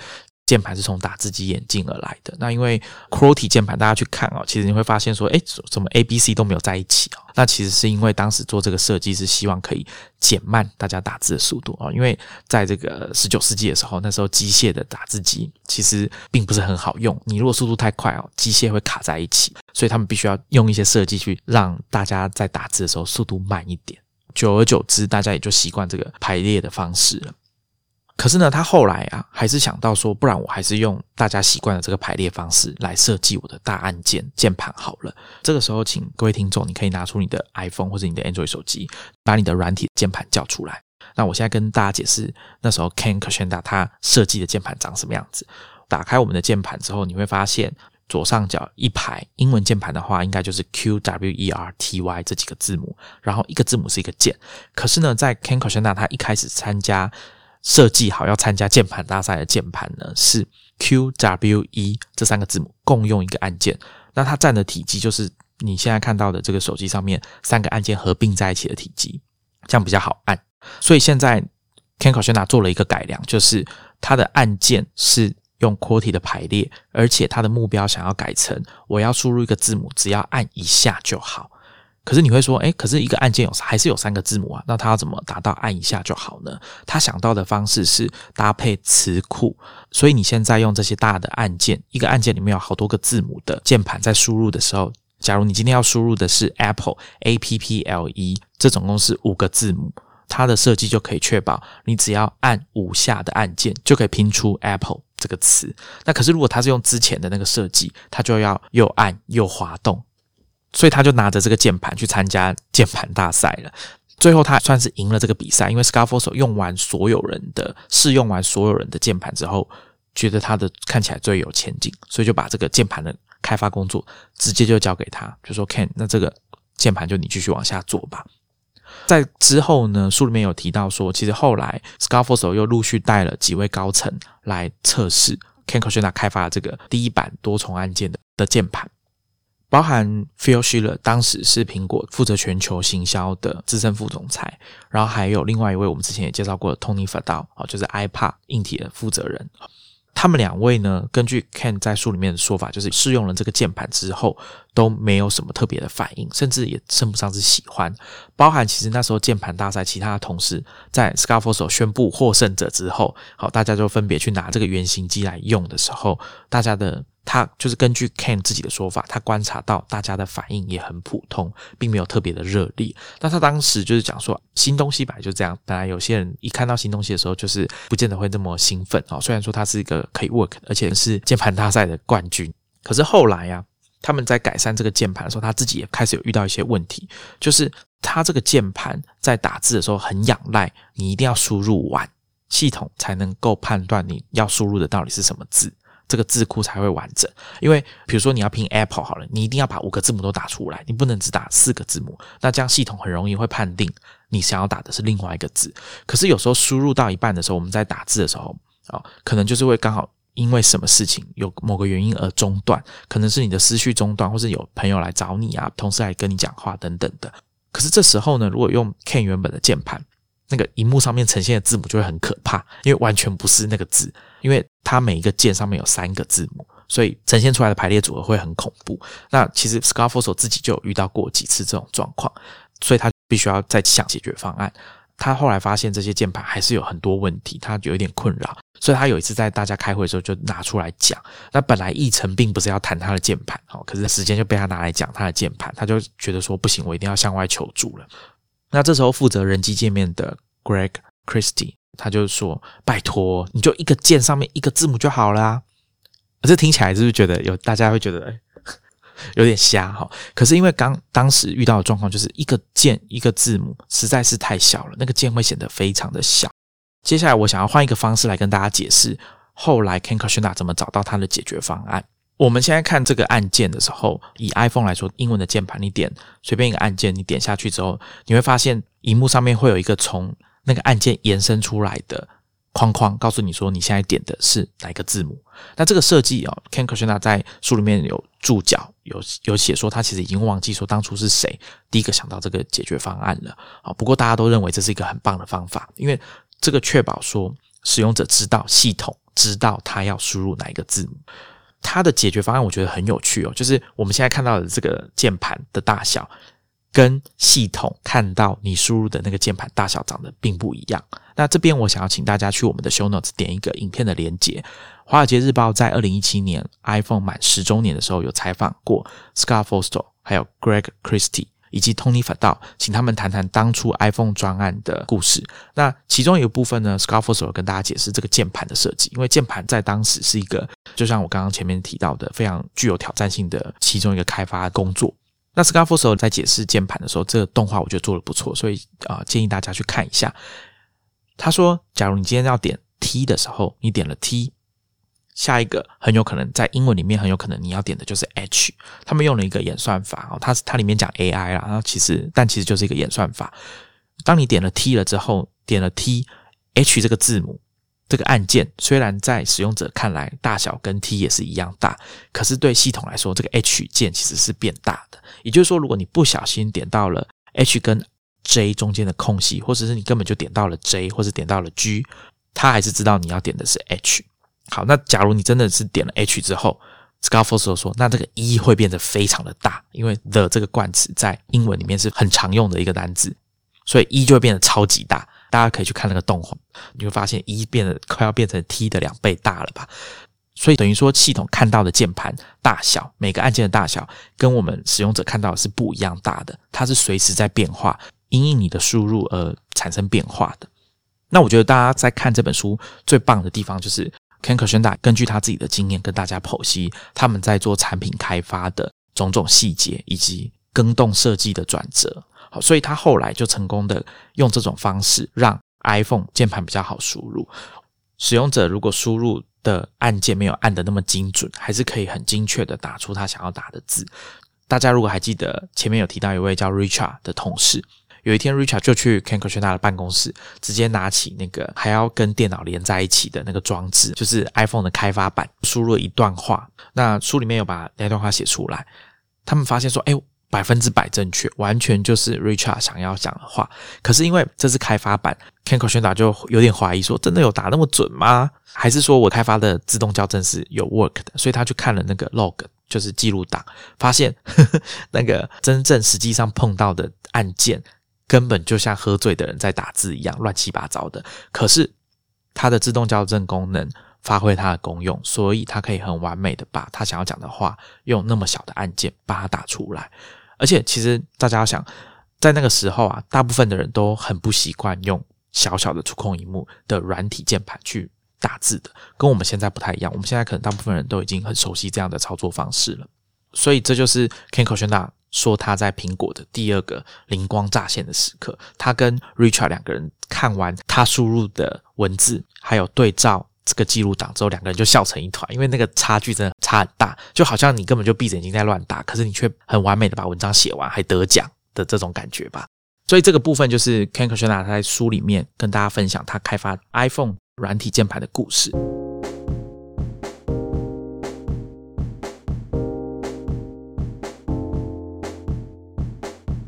键盘是从打字机演进而来的。那因为 QWERTY 键盘，大家去看啊，其实你会发现说，哎，怎么 A、B、C 都没有在一起啊？那其实是因为当时做这个设计是希望可以减慢大家打字的速度啊。因为在这个十九世纪的时候，那时候机械的打字机其实并不是很好用，你如果速度太快哦，机械会卡在一起，所以他们必须要用一些设计去让大家在打字的时候速度慢一点。久而久之，大家也就习惯这个排列的方式了。可是呢，他后来啊，还是想到说，不然我还是用大家习惯的这个排列方式来设计我的大按键键盘好了。这个时候，请各位听众，你可以拿出你的 iPhone 或者你的 Android 手机，把你的软体键盘叫出来。那我现在跟大家解释，那时候 Ken k a s h n d a 他设计的键盘长什么样子。打开我们的键盘之后，你会发现左上角一排英文键盘的话，应该就是 Q W E R T Y 这几个字母，然后一个字母是一个键。可是呢，在 Ken k a s h n d a 他一开始参加。设计好要参加键盘大赛的键盘呢，是 Q W E 这三个字母共用一个按键，那它占的体积就是你现在看到的这个手机上面三个按键合并在一起的体积，这样比较好按。所以现在 k e n k o s h n a 做了一个改良，就是它的按键是用 QWERTY 的排列，而且它的目标想要改成我要输入一个字母，只要按一下就好。可是你会说，哎，可是一个按键有还是有三个字母啊？那它要怎么达到按一下就好呢？他想到的方式是搭配词库，所以你现在用这些大的按键，一个按键里面有好多个字母的键盘，在输入的时候，假如你今天要输入的是 Apple A P P L E，这总共是五个字母，它的设计就可以确保你只要按五下的按键就可以拼出 Apple 这个词。那可是如果它是用之前的那个设计，它就要又按又滑动。所以他就拿着这个键盘去参加键盘大赛了，最后他算是赢了这个比赛，因为 Scarfoso 用完所有人的试用完所有人的键盘之后，觉得他的看起来最有前景，所以就把这个键盘的开发工作直接就交给他，就说 Ken，那这个键盘就你继续往下做吧。在之后呢，书里面有提到说，其实后来 Scarfoso 又陆续带了几位高层来测试 Ken k o s h n a 开发这个第一版多重按键的的键盘。包含 Phil Schiller 当时是苹果负责全球行销的资深副总裁，然后还有另外一位我们之前也介绍过的 Tony Fadell 啊，就是 iPad 硬体的负责人。他们两位呢，根据 Ken 在书里面的说法，就是试用了这个键盘之后都没有什么特别的反应，甚至也称不上是喜欢。包含其实那时候键盘大赛，其他的同事在 Scarfoso 宣布获胜者之后，好，大家就分别去拿这个原型机来用的时候，大家的。他就是根据 Ken 自己的说法，他观察到大家的反应也很普通，并没有特别的热烈。那他当时就是讲说，新东西本来就这样，本来有些人一看到新东西的时候，就是不见得会这么兴奋哦。虽然说他是一个可以 work，而且是键盘大赛的冠军，可是后来呀，他们在改善这个键盘的时候，他自己也开始有遇到一些问题，就是他这个键盘在打字的时候很仰赖你一定要输入完，系统才能够判断你要输入的到底是什么字。这个字库才会完整，因为比如说你要拼 Apple 好了，你一定要把五个字母都打出来，你不能只打四个字母，那这样系统很容易会判定你想要打的是另外一个字。可是有时候输入到一半的时候，我们在打字的时候啊，可能就是会刚好因为什么事情有某个原因而中断，可能是你的思绪中断，或是有朋友来找你啊，同事来跟你讲话等等的。可是这时候呢，如果用 Ken 原本的键盘。那个荧幕上面呈现的字母就会很可怕，因为完全不是那个字，因为它每一个键上面有三个字母，所以呈现出来的排列组合会很恐怖。那其实 Scarfoso 自己就有遇到过几次这种状况，所以他必须要再想解决方案。他后来发现这些键盘还是有很多问题，他有一点困扰，所以他有一次在大家开会的时候就拿出来讲。那本来议程并不是要谈他的键盘，好，可是时间就被他拿来讲他的键盘，他就觉得说不行，我一定要向外求助了。那这时候负责人机界面的 Greg Christie，他就说：“拜托，你就一个键上面一个字母就好啦。”这听起来是不是觉得有大家会觉得哎 有点瞎哈？可是因为刚当时遇到的状况就是一个键一个字母实在是太小了，那个键会显得非常的小。接下来我想要换一个方式来跟大家解释，后来 Ken k a s h n a 怎么找到他的解决方案。我们现在看这个按键的时候，以 iPhone 来说，英文的键盘，你点随便一个按键，你点下去之后，你会发现荧幕上面会有一个从那个按键延伸出来的框框，告诉你说你现在点的是哪一个字母。那这个设计啊，Ken k a s h n a 在书里面有注脚，有有写说他其实已经忘记说当初是谁第一个想到这个解决方案了啊。不过大家都认为这是一个很棒的方法，因为这个确保说使用者知道系统知道他要输入哪一个字母。它的解决方案我觉得很有趣哦，就是我们现在看到的这个键盘的大小，跟系统看到你输入的那个键盘大小长得并不一样。那这边我想要请大家去我们的 show notes 点一个影片的连接。华尔街日报在二零一七年 iPhone 满十周年的时候有采访过 Scar Foster 还有 Greg Christie 以及 Tony Fadell，请他们谈谈当初 iPhone 专案的故事。那其中一个部分呢，Scott Forstall 跟大家解释这个键盘的设计，因为键盘在当时是一个，就像我刚刚前面提到的，非常具有挑战性的其中一个开发工作。那 Scarfo 在解释键盘的时候，这个动画我觉得做的不错，所以啊，建议大家去看一下。他说，假如你今天要点 T 的时候，你点了 T。下一个很有可能在英文里面很有可能你要点的就是 H，他们用了一个演算法哦，它它里面讲 AI 啦，然后其实但其实就是一个演算法。当你点了 T 了之后，点了 T，H 这个字母这个按键虽然在使用者看来大小跟 T 也是一样大，可是对系统来说，这个 H 键其实是变大的。也就是说，如果你不小心点到了 H 跟 J 中间的空隙，或者是你根本就点到了 J，或者点到了 G，它还是知道你要点的是 H。好，那假如你真的是点了 H 之后，Scarfoso 说，那这个 E 会变得非常的大，因为 the 这个冠词在英文里面是很常用的一个单字，所以 E 就会变得超级大。大家可以去看那个动画，你会发现一变得快要变成 T 的两倍大了吧？所以等于说，系统看到的键盘大小，每个按键的大小，跟我们使用者看到的是不一样大的，它是随时在变化，因应你的输入而产生变化的。那我觉得大家在看这本书最棒的地方就是。Ken Kushida 根据他自己的经验跟大家剖析他们在做产品开发的种种细节以及更动设计的转折，所以他后来就成功的用这种方式让 iPhone 键盘比较好输入。使用者如果输入的按键没有按的那么精准，还是可以很精确的打出他想要打的字。大家如果还记得前面有提到一位叫 Richard 的同事。有一天，Richard 就去 Ken k u s h n a 的办公室，直接拿起那个还要跟电脑连在一起的那个装置，就是 iPhone 的开发版，输入了一段话。那书里面有把那段话写出来。他们发现说：“哎，百分之百正确，完全就是 Richard 想要讲的话。”可是因为这是开发版，Ken k u s h n a 就有点怀疑说：“真的有打那么准吗？还是说我开发的自动校正是有 work 的？”所以他去看了那个 log，就是记录档，发现呵 呵那个真正实际上碰到的按键。根本就像喝醉的人在打字一样乱七八糟的。可是它的自动校正功能发挥它的功用，所以它可以很完美的把他想要讲的话用那么小的按键把它打出来。而且其实大家要想，在那个时候啊，大部分的人都很不习惯用小小的触控荧幕的软体键盘去打字的，跟我们现在不太一样。我们现在可能大部分人都已经很熟悉这样的操作方式了。所以这就是 Ken k o s h n a 说他在苹果的第二个灵光乍现的时刻，他跟 Richard 两个人看完他输入的文字，还有对照这个记录档之后，两个人就笑成一团，因为那个差距真的差很大，就好像你根本就闭着眼睛在乱打，可是你却很完美的把文章写完，还得奖的这种感觉吧。所以这个部分就是 Ken k o s h n a 他在书里面跟大家分享他开发 iPhone 软体键盘的故事。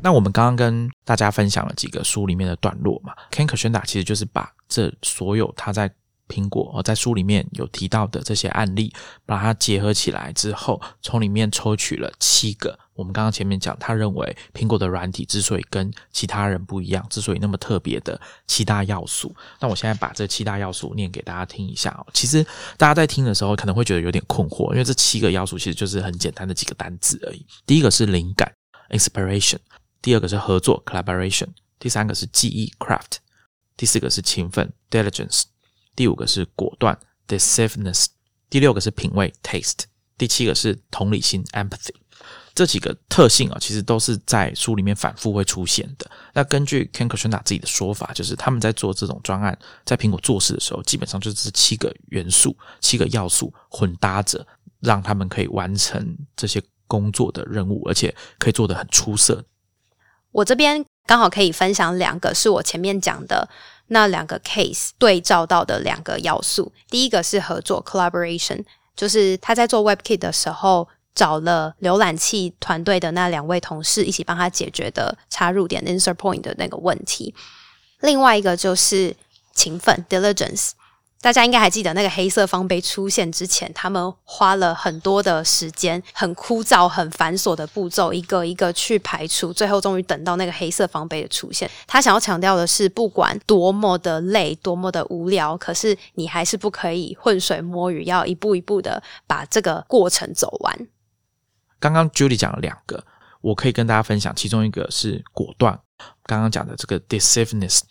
那我们刚刚跟大家分享了几个书里面的段落嘛，Ken k e r s h n a 其实就是把这所有他在苹果哦在书里面有提到的这些案例，把它结合起来之后，从里面抽取了七个。我们刚刚前面讲，他认为苹果的软体之所以跟其他人不一样，之所以那么特别的七大要素。那我现在把这七大要素念给大家听一下哦。其实大家在听的时候可能会觉得有点困惑，因为这七个要素其实就是很简单的几个单字而已。第一个是灵感 （inspiration）。第二个是合作 （collaboration），第三个是记忆 （craft），第四个是勤奋 （diligence），第五个是果断 （decisiveness），第六个是品味 （taste），第七个是同理心 （empathy）。这几个特性啊，其实都是在书里面反复会出现的。那根据 Ken k r s h n a 自己的说法，就是他们在做这种专案，在苹果做事的时候，基本上就是七个元素、七个要素混搭着，让他们可以完成这些工作的任务，而且可以做得很出色。我这边刚好可以分享两个，是我前面讲的那两个 case 对照到的两个要素。第一个是合作 （collaboration），就是他在做 WebKit 的时候，找了浏览器团队的那两位同事一起帮他解决的插入点 （insert point） 的那个问题。另外一个就是勤奋 （diligence）。大家应该还记得，那个黑色方杯出现之前，他们花了很多的时间，很枯燥、很繁琐的步骤，一个一个去排除，最后终于等到那个黑色方杯的出现。他想要强调的是，不管多么的累、多么的无聊，可是你还是不可以浑水摸鱼，要一步一步的把这个过程走完。刚刚 Julie 讲了两个，我可以跟大家分享，其中一个是果断。刚刚讲的这个 decisiveness，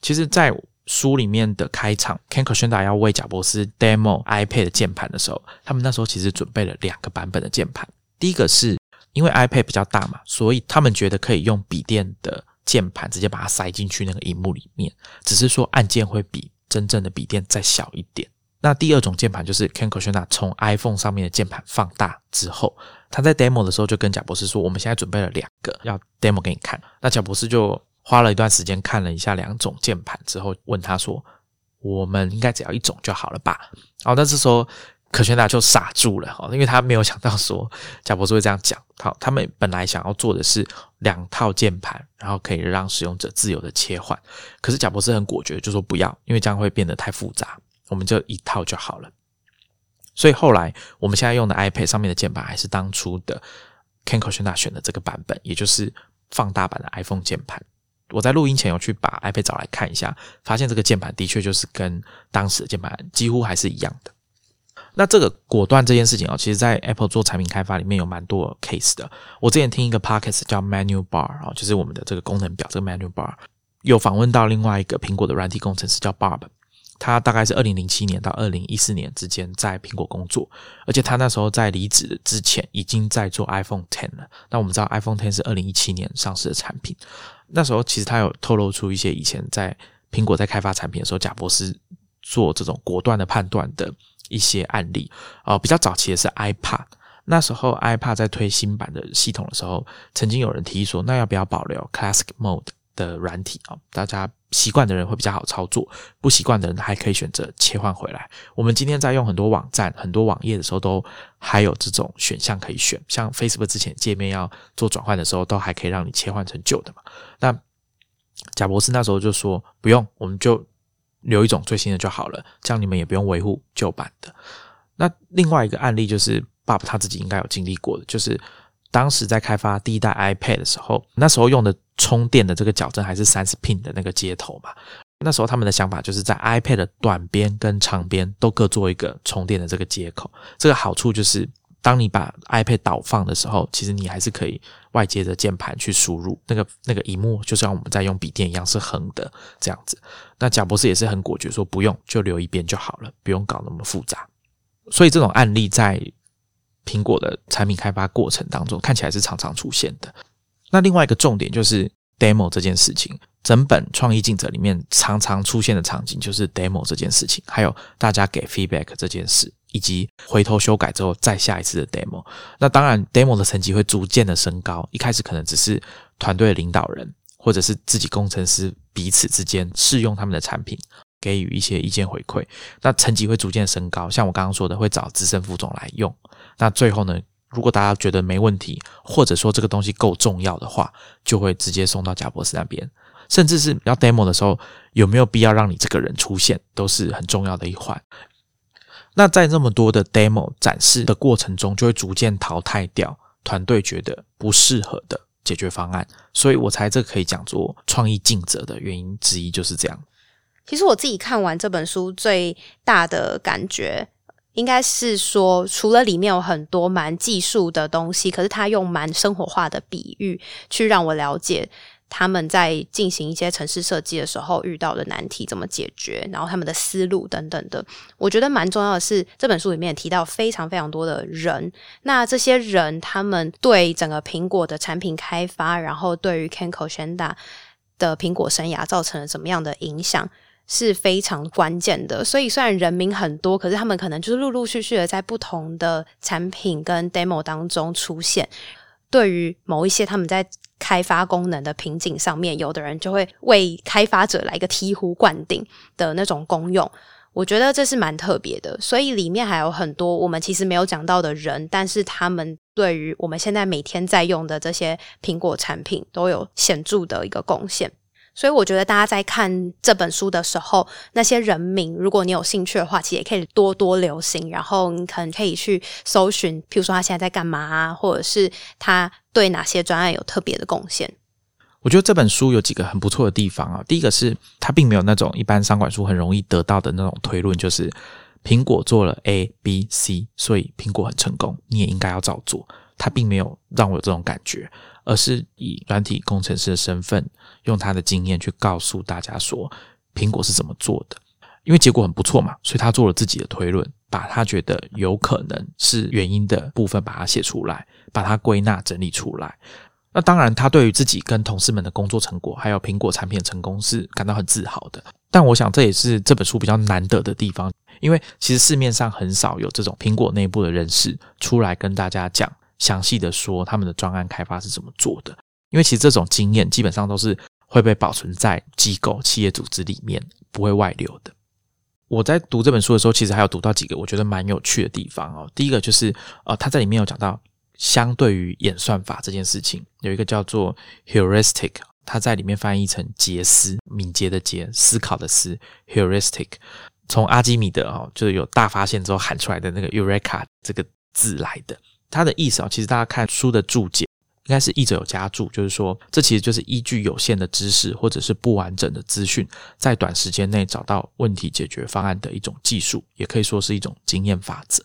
其实在书里面的开场，Ken k o s h n d a 要为贾伯斯 demo iPad 的键盘的时候，他们那时候其实准备了两个版本的键盘。第一个是因为 iPad 比较大嘛，所以他们觉得可以用笔电的键盘直接把它塞进去那个荧幕里面，只是说按键会比真正的笔电再小一点。那第二种键盘就是 Ken k o s h n d a 从 iPhone 上面的键盘放大之后，他在 demo 的时候就跟贾博士说：“我们现在准备了两个要 demo 给你看。”那贾博士就花了一段时间看了一下两种键盘之后，问他说：“我们应该只要一种就好了吧？”然后那这时候可轩达就傻住了哈，因为他没有想到说贾博士会这样讲。好，他们本来想要做的是两套键盘，然后可以让使用者自由的切换。可是贾博士很果决，就说不要，因为这样会变得太复杂。我们就一套就好了，所以后来我们现在用的 iPad 上面的键盘还是当初的 Ken k o s h n a 选的这个版本，也就是放大版的 iPhone 键盘。我在录音前有去把 iPad 找来看一下，发现这个键盘的确就是跟当时的键盘几乎还是一样的。那这个果断这件事情啊，其实在 Apple 做产品开发里面有蛮多 case 的。我之前听一个 podcast 叫 Menu Bar 啊，就是我们的这个功能表，这个 Menu Bar 有访问到另外一个苹果的软体工程师叫 Bob。他大概是二零零七年到二零一四年之间在苹果工作，而且他那时候在离职之前已经在做 iPhone Ten 了。那我们知道 iPhone Ten 是二零一七年上市的产品，那时候其实他有透露出一些以前在苹果在开发产品的时候，贾博士做这种果断的判断的一些案例。哦，比较早期的是 iPad，那时候 iPad 在推新版的系统的时候，曾经有人提议说，那要不要保留 Classic Mode？的软体啊，大家习惯的人会比较好操作，不习惯的人还可以选择切换回来。我们今天在用很多网站、很多网页的时候，都还有这种选项可以选。像 Facebook 之前界面要做转换的时候，都还可以让你切换成旧的嘛。那贾博士那时候就说不用，我们就留一种最新的就好了，这样你们也不用维护旧版的。那另外一个案例就是 Bob 他自己应该有经历过的，就是当时在开发第一代 iPad 的时候，那时候用的。充电的这个矫正还是三十 pin 的那个接头嘛？那时候他们的想法就是在 iPad 的短边跟长边都各做一个充电的这个接口。这个好处就是，当你把 iPad 倒放的时候，其实你还是可以外接着键盘去输入。那个那个荧幕就像我们在用笔电一样是横的这样子。那贾博士也是很果决，说不用就留一边就好了，不用搞那么复杂。所以这种案例在苹果的产品开发过程当中看起来是常常出现的。那另外一个重点就是 demo 这件事情，整本创意镜者里面常常出现的场景就是 demo 这件事情，还有大家给 feedback 这件事，以及回头修改之后再下一次的 demo。那当然，demo 的层级会逐渐的升高，一开始可能只是团队领导人或者是自己工程师彼此之间试用他们的产品，给予一些意见回馈。那层级会逐渐升高，像我刚刚说的，会找资深副总来用。那最后呢？如果大家觉得没问题，或者说这个东西够重要的话，就会直接送到贾博士那边。甚至是要 demo 的时候，有没有必要让你这个人出现，都是很重要的一环。那在这么多的 demo 展示的过程中，就会逐渐淘汰掉团队觉得不适合的解决方案。所以我猜这可以讲做创意尽责的原因之一就是这样。其实我自己看完这本书最大的感觉。应该是说，除了里面有很多蛮技术的东西，可是他用蛮生活化的比喻去让我了解他们在进行一些城市设计的时候遇到的难题怎么解决，然后他们的思路等等的。我觉得蛮重要的是，这本书里面提到非常非常多的人，那这些人他们对整个苹果的产品开发，然后对于 Ken k o s h n d a 的苹果生涯造成了怎么样的影响。是非常关键的，所以虽然人名很多，可是他们可能就是陆陆续续的在不同的产品跟 demo 当中出现。对于某一些他们在开发功能的瓶颈上面，有的人就会为开发者来一个醍醐灌顶的那种功用。我觉得这是蛮特别的，所以里面还有很多我们其实没有讲到的人，但是他们对于我们现在每天在用的这些苹果产品都有显著的一个贡献。所以我觉得大家在看这本书的时候，那些人名，如果你有兴趣的话，其实也可以多多留心。然后你可能可以去搜寻，譬如说他现在在干嘛啊，或者是他对哪些专案有特别的贡献。我觉得这本书有几个很不错的地方啊。第一个是它并没有那种一般商管书很容易得到的那种推论，就是苹果做了 A、B、C，所以苹果很成功，你也应该要照做。他并没有让我有这种感觉，而是以软体工程师的身份，用他的经验去告诉大家说，苹果是怎么做的。因为结果很不错嘛，所以他做了自己的推论，把他觉得有可能是原因的部分把它写出来，把它归纳整理出来。那当然，他对于自己跟同事们的工作成果，还有苹果产品的成功是感到很自豪的。但我想这也是这本书比较难得的地方，因为其实市面上很少有这种苹果内部的人士出来跟大家讲详细的说他们的专案开发是怎么做的。因为其实这种经验基本上都是会被保存在机构、企业组织里面，不会外流的。我在读这本书的时候，其实还有读到几个我觉得蛮有趣的地方哦。第一个就是，呃，他在里面有讲到，相对于演算法这件事情，有一个叫做 heuristic，它在里面翻译成杰思，敏捷的捷，思考的思，heuristic，从阿基米德哦，就是有大发现之后喊出来的那个 eureka 这个字来的。它的意思啊，其实大家看书的注解。应该是译者有加注，就是说，这其实就是依据有限的知识或者是不完整的资讯，在短时间内找到问题解决方案的一种技术，也可以说是一种经验法则。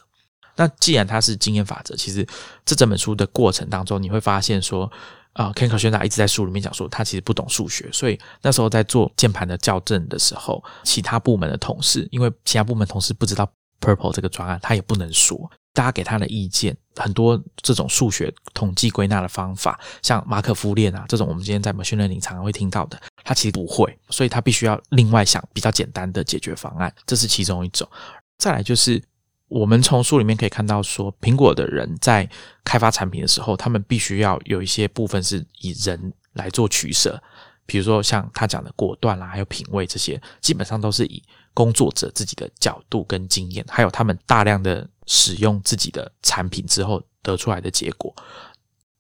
那既然它是经验法则，其实这整本书的过程当中，你会发现说，啊，Ken k e r s h n a 一直在书里面讲说，他其实不懂数学，所以那时候在做键盘的校正的时候，其他部门的同事，因为其他部门同事不知道 Purple 这个专案，他也不能说。大家给他的意见很多，这种数学统计归纳的方法，像马可夫链啊这种，我们今天在 machine learning 常常会听到的，他其实不会，所以他必须要另外想比较简单的解决方案，这是其中一种。再来就是我们从书里面可以看到，说苹果的人在开发产品的时候，他们必须要有一些部分是以人来做取舍，比如说像他讲的果断啦，还有品味这些，基本上都是以工作者自己的角度跟经验，还有他们大量的。使用自己的产品之后得出来的结果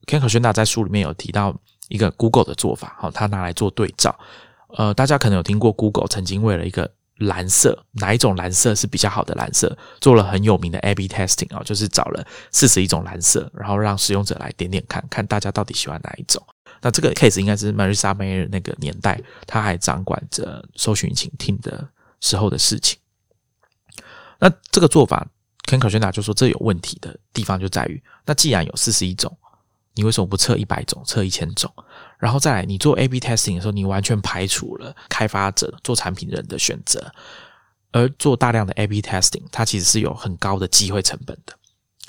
Ken k o s h n d a 在书里面有提到一个 Google 的做法，好，他拿来做对照。呃，大家可能有听过 Google 曾经为了一个蓝色，哪一种蓝色是比较好的蓝色，做了很有名的 A/B testing 啊，就是找了四十一种蓝色，然后让使用者来点点看看大家到底喜欢哪一种。那这个 case 应该是 Marissa Mayer 那个年代，他还掌管着搜寻引擎听的时候的事情。那这个做法。Ken k r s h n a 就说这有问题的地方就在于，那既然有四十一种，你为什么不测一百种、测一千种？然后再来，你做 A/B testing 的时候，你完全排除了开发者、做产品人的选择，而做大量的 A/B testing，它其实是有很高的机会成本的。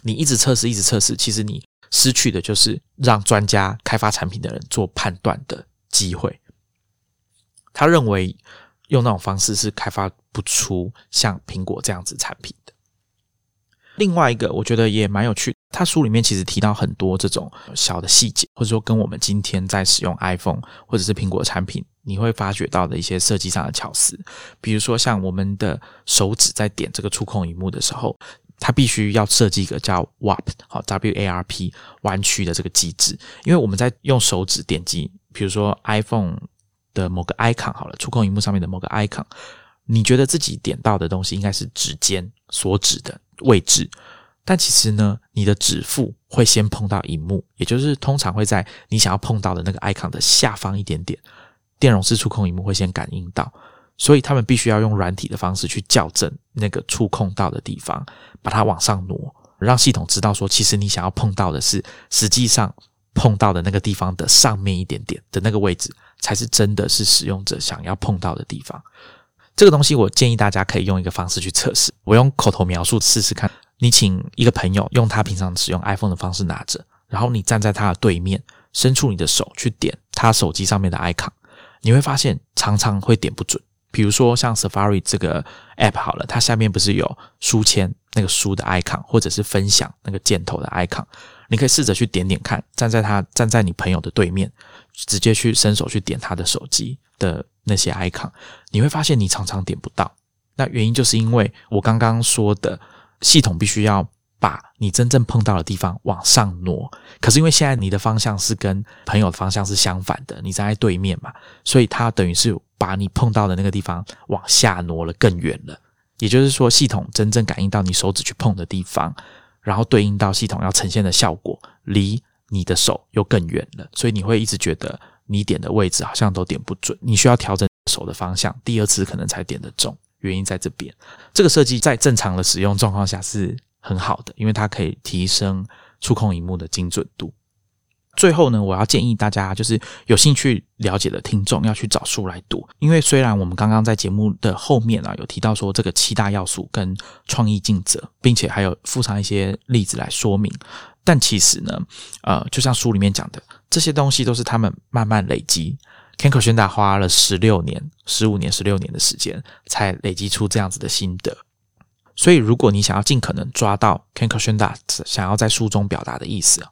你一直测试、一直测试，其实你失去的就是让专家开发产品的人做判断的机会。他认为用那种方式是开发不出像苹果这样子产品。另外一个，我觉得也蛮有趣。他书里面其实提到很多这种小的细节，或者说跟我们今天在使用 iPhone 或者是苹果产品，你会发觉到的一些设计上的巧思。比如说，像我们的手指在点这个触控荧幕的时候，它必须要设计一个叫 Warp 好 W A R P 弯曲的这个机制。因为我们在用手指点击，比如说 iPhone 的某个 icon 好了，触控荧幕上面的某个 icon，你觉得自己点到的东西应该是指尖所指的。位置，但其实呢，你的指腹会先碰到荧幕，也就是通常会在你想要碰到的那个 icon 的下方一点点，电容式触控荧幕会先感应到，所以他们必须要用软体的方式去校正那个触控到的地方，把它往上挪，让系统知道说，其实你想要碰到的是实际上碰到的那个地方的上面一点点的那个位置，才是真的是使用者想要碰到的地方。这个东西，我建议大家可以用一个方式去测试。我用口头描述试试看。你请一个朋友用他平常使用 iPhone 的方式拿着，然后你站在他的对面，伸出你的手去点他手机上面的 icon，你会发现常常会点不准。比如说像 Safari 这个 app 好了，它下面不是有书签那个书的 icon，或者是分享那个箭头的 icon，你可以试着去点点看，站在他站在你朋友的对面，直接去伸手去点他的手机的。那些 icon，你会发现你常常点不到。那原因就是因为我刚刚说的，系统必须要把你真正碰到的地方往上挪。可是因为现在你的方向是跟朋友的方向是相反的，你站在对面嘛，所以它等于是把你碰到的那个地方往下挪了更远了。也就是说，系统真正感应到你手指去碰的地方，然后对应到系统要呈现的效果，离你的手又更远了。所以你会一直觉得。你点的位置好像都点不准，你需要调整手的方向，第二次可能才点得中。原因在这边，这个设计在正常的使用状况下是很好的，因为它可以提升触控荧幕的精准度。最后呢，我要建议大家，就是有兴趣了解的听众要去找书来读，因为虽然我们刚刚在节目的后面啊有提到说这个七大要素跟创意尽责，并且还有附上一些例子来说明，但其实呢，呃，就像书里面讲的，这些东西都是他们慢慢累积。Ken k o s h n d a 花了十六年、十五年、十六年的时间，才累积出这样子的心得。所以，如果你想要尽可能抓到 Ken k o s h n d a 想要在书中表达的意思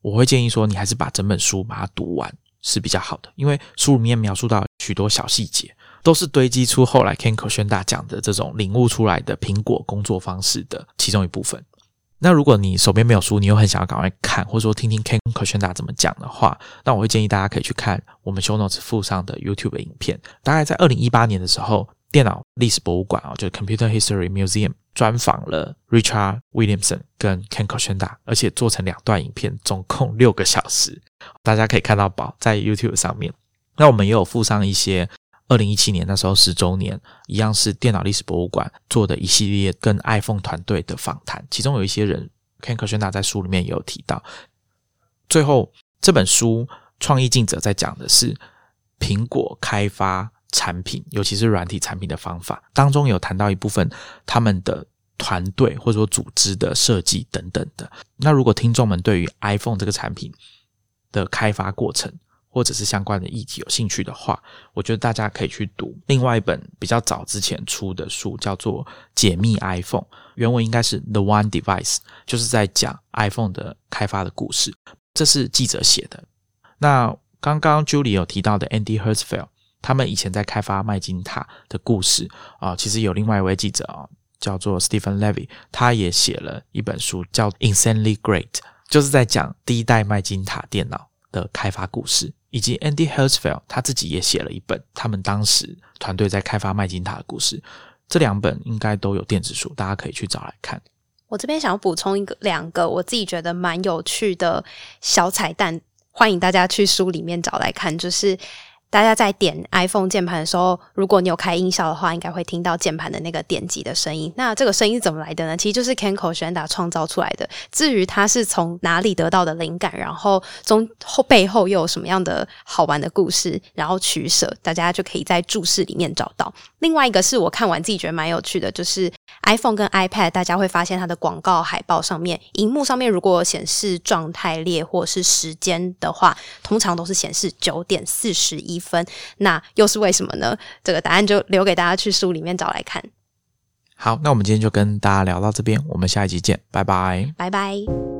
我会建议说，你还是把整本书把它读完是比较好的，因为书里面描述到许多小细节，都是堆积出后来 Ken k o s h n d a 讲的这种领悟出来的苹果工作方式的其中一部分。那如果你手边没有书，你又很想要赶快看，或者说听听 Ken k o s h n d a 怎么讲的话，那我会建议大家可以去看我们 Show Notes 附上的 YouTube 影片。大概在二零一八年的时候，电脑历史博物馆啊，就是 Computer History Museum。专访了 Richard Williamson 跟 Ken k o s h n d a 而且做成两段影片，总共六个小时，大家可以看到宝在 YouTube 上面。那我们也有附上一些二零一七年那时候十周年，一样是电脑历史博物馆做的一系列跟 iPhone 团队的访谈，其中有一些人，Ken Kershina 在书里面也有提到。最后这本书《创意竞者》在讲的是苹果开发。产品，尤其是软体产品的方法当中，有谈到一部分他们的团队或者说组织的设计等等的。那如果听众们对于 iPhone 这个产品的开发过程或者是相关的议题有兴趣的话，我觉得大家可以去读另外一本比较早之前出的书，叫做《解密 iPhone》，原文应该是《The One Device》，就是在讲 iPhone 的开发的故事。这是记者写的。那刚刚 Julie 有提到的 Andy Hertzfeld。他们以前在开发麦金塔的故事啊，其实有另外一位记者啊，叫做 Stephen Levy，他也写了一本书叫《Insanely Great》，就是在讲第一代麦金塔电脑的开发故事。以及 Andy Hertzfeld 他自己也写了一本他们当时团队在开发麦金塔的故事。这两本应该都有电子书，大家可以去找来看。我这边想要补充一个两个我自己觉得蛮有趣的小彩蛋，欢迎大家去书里面找来看，就是。大家在点 iPhone 键盘的时候，如果你有开音效的话，应该会听到键盘的那个点击的声音。那这个声音是怎么来的呢？其实就是 Ken k o s h n d a 创造出来的。至于他是从哪里得到的灵感，然后中后背后又有什么样的好玩的故事，然后取舍，大家就可以在注释里面找到。另外一个是我看完自己觉得蛮有趣的，就是 iPhone 跟 iPad，大家会发现它的广告海报上面，荧幕上面如果显示状态列或是时间的话，通常都是显示九点四十一。分，那又是为什么呢？这个答案就留给大家去书里面找来看。好，那我们今天就跟大家聊到这边，我们下一集见，拜拜，拜拜。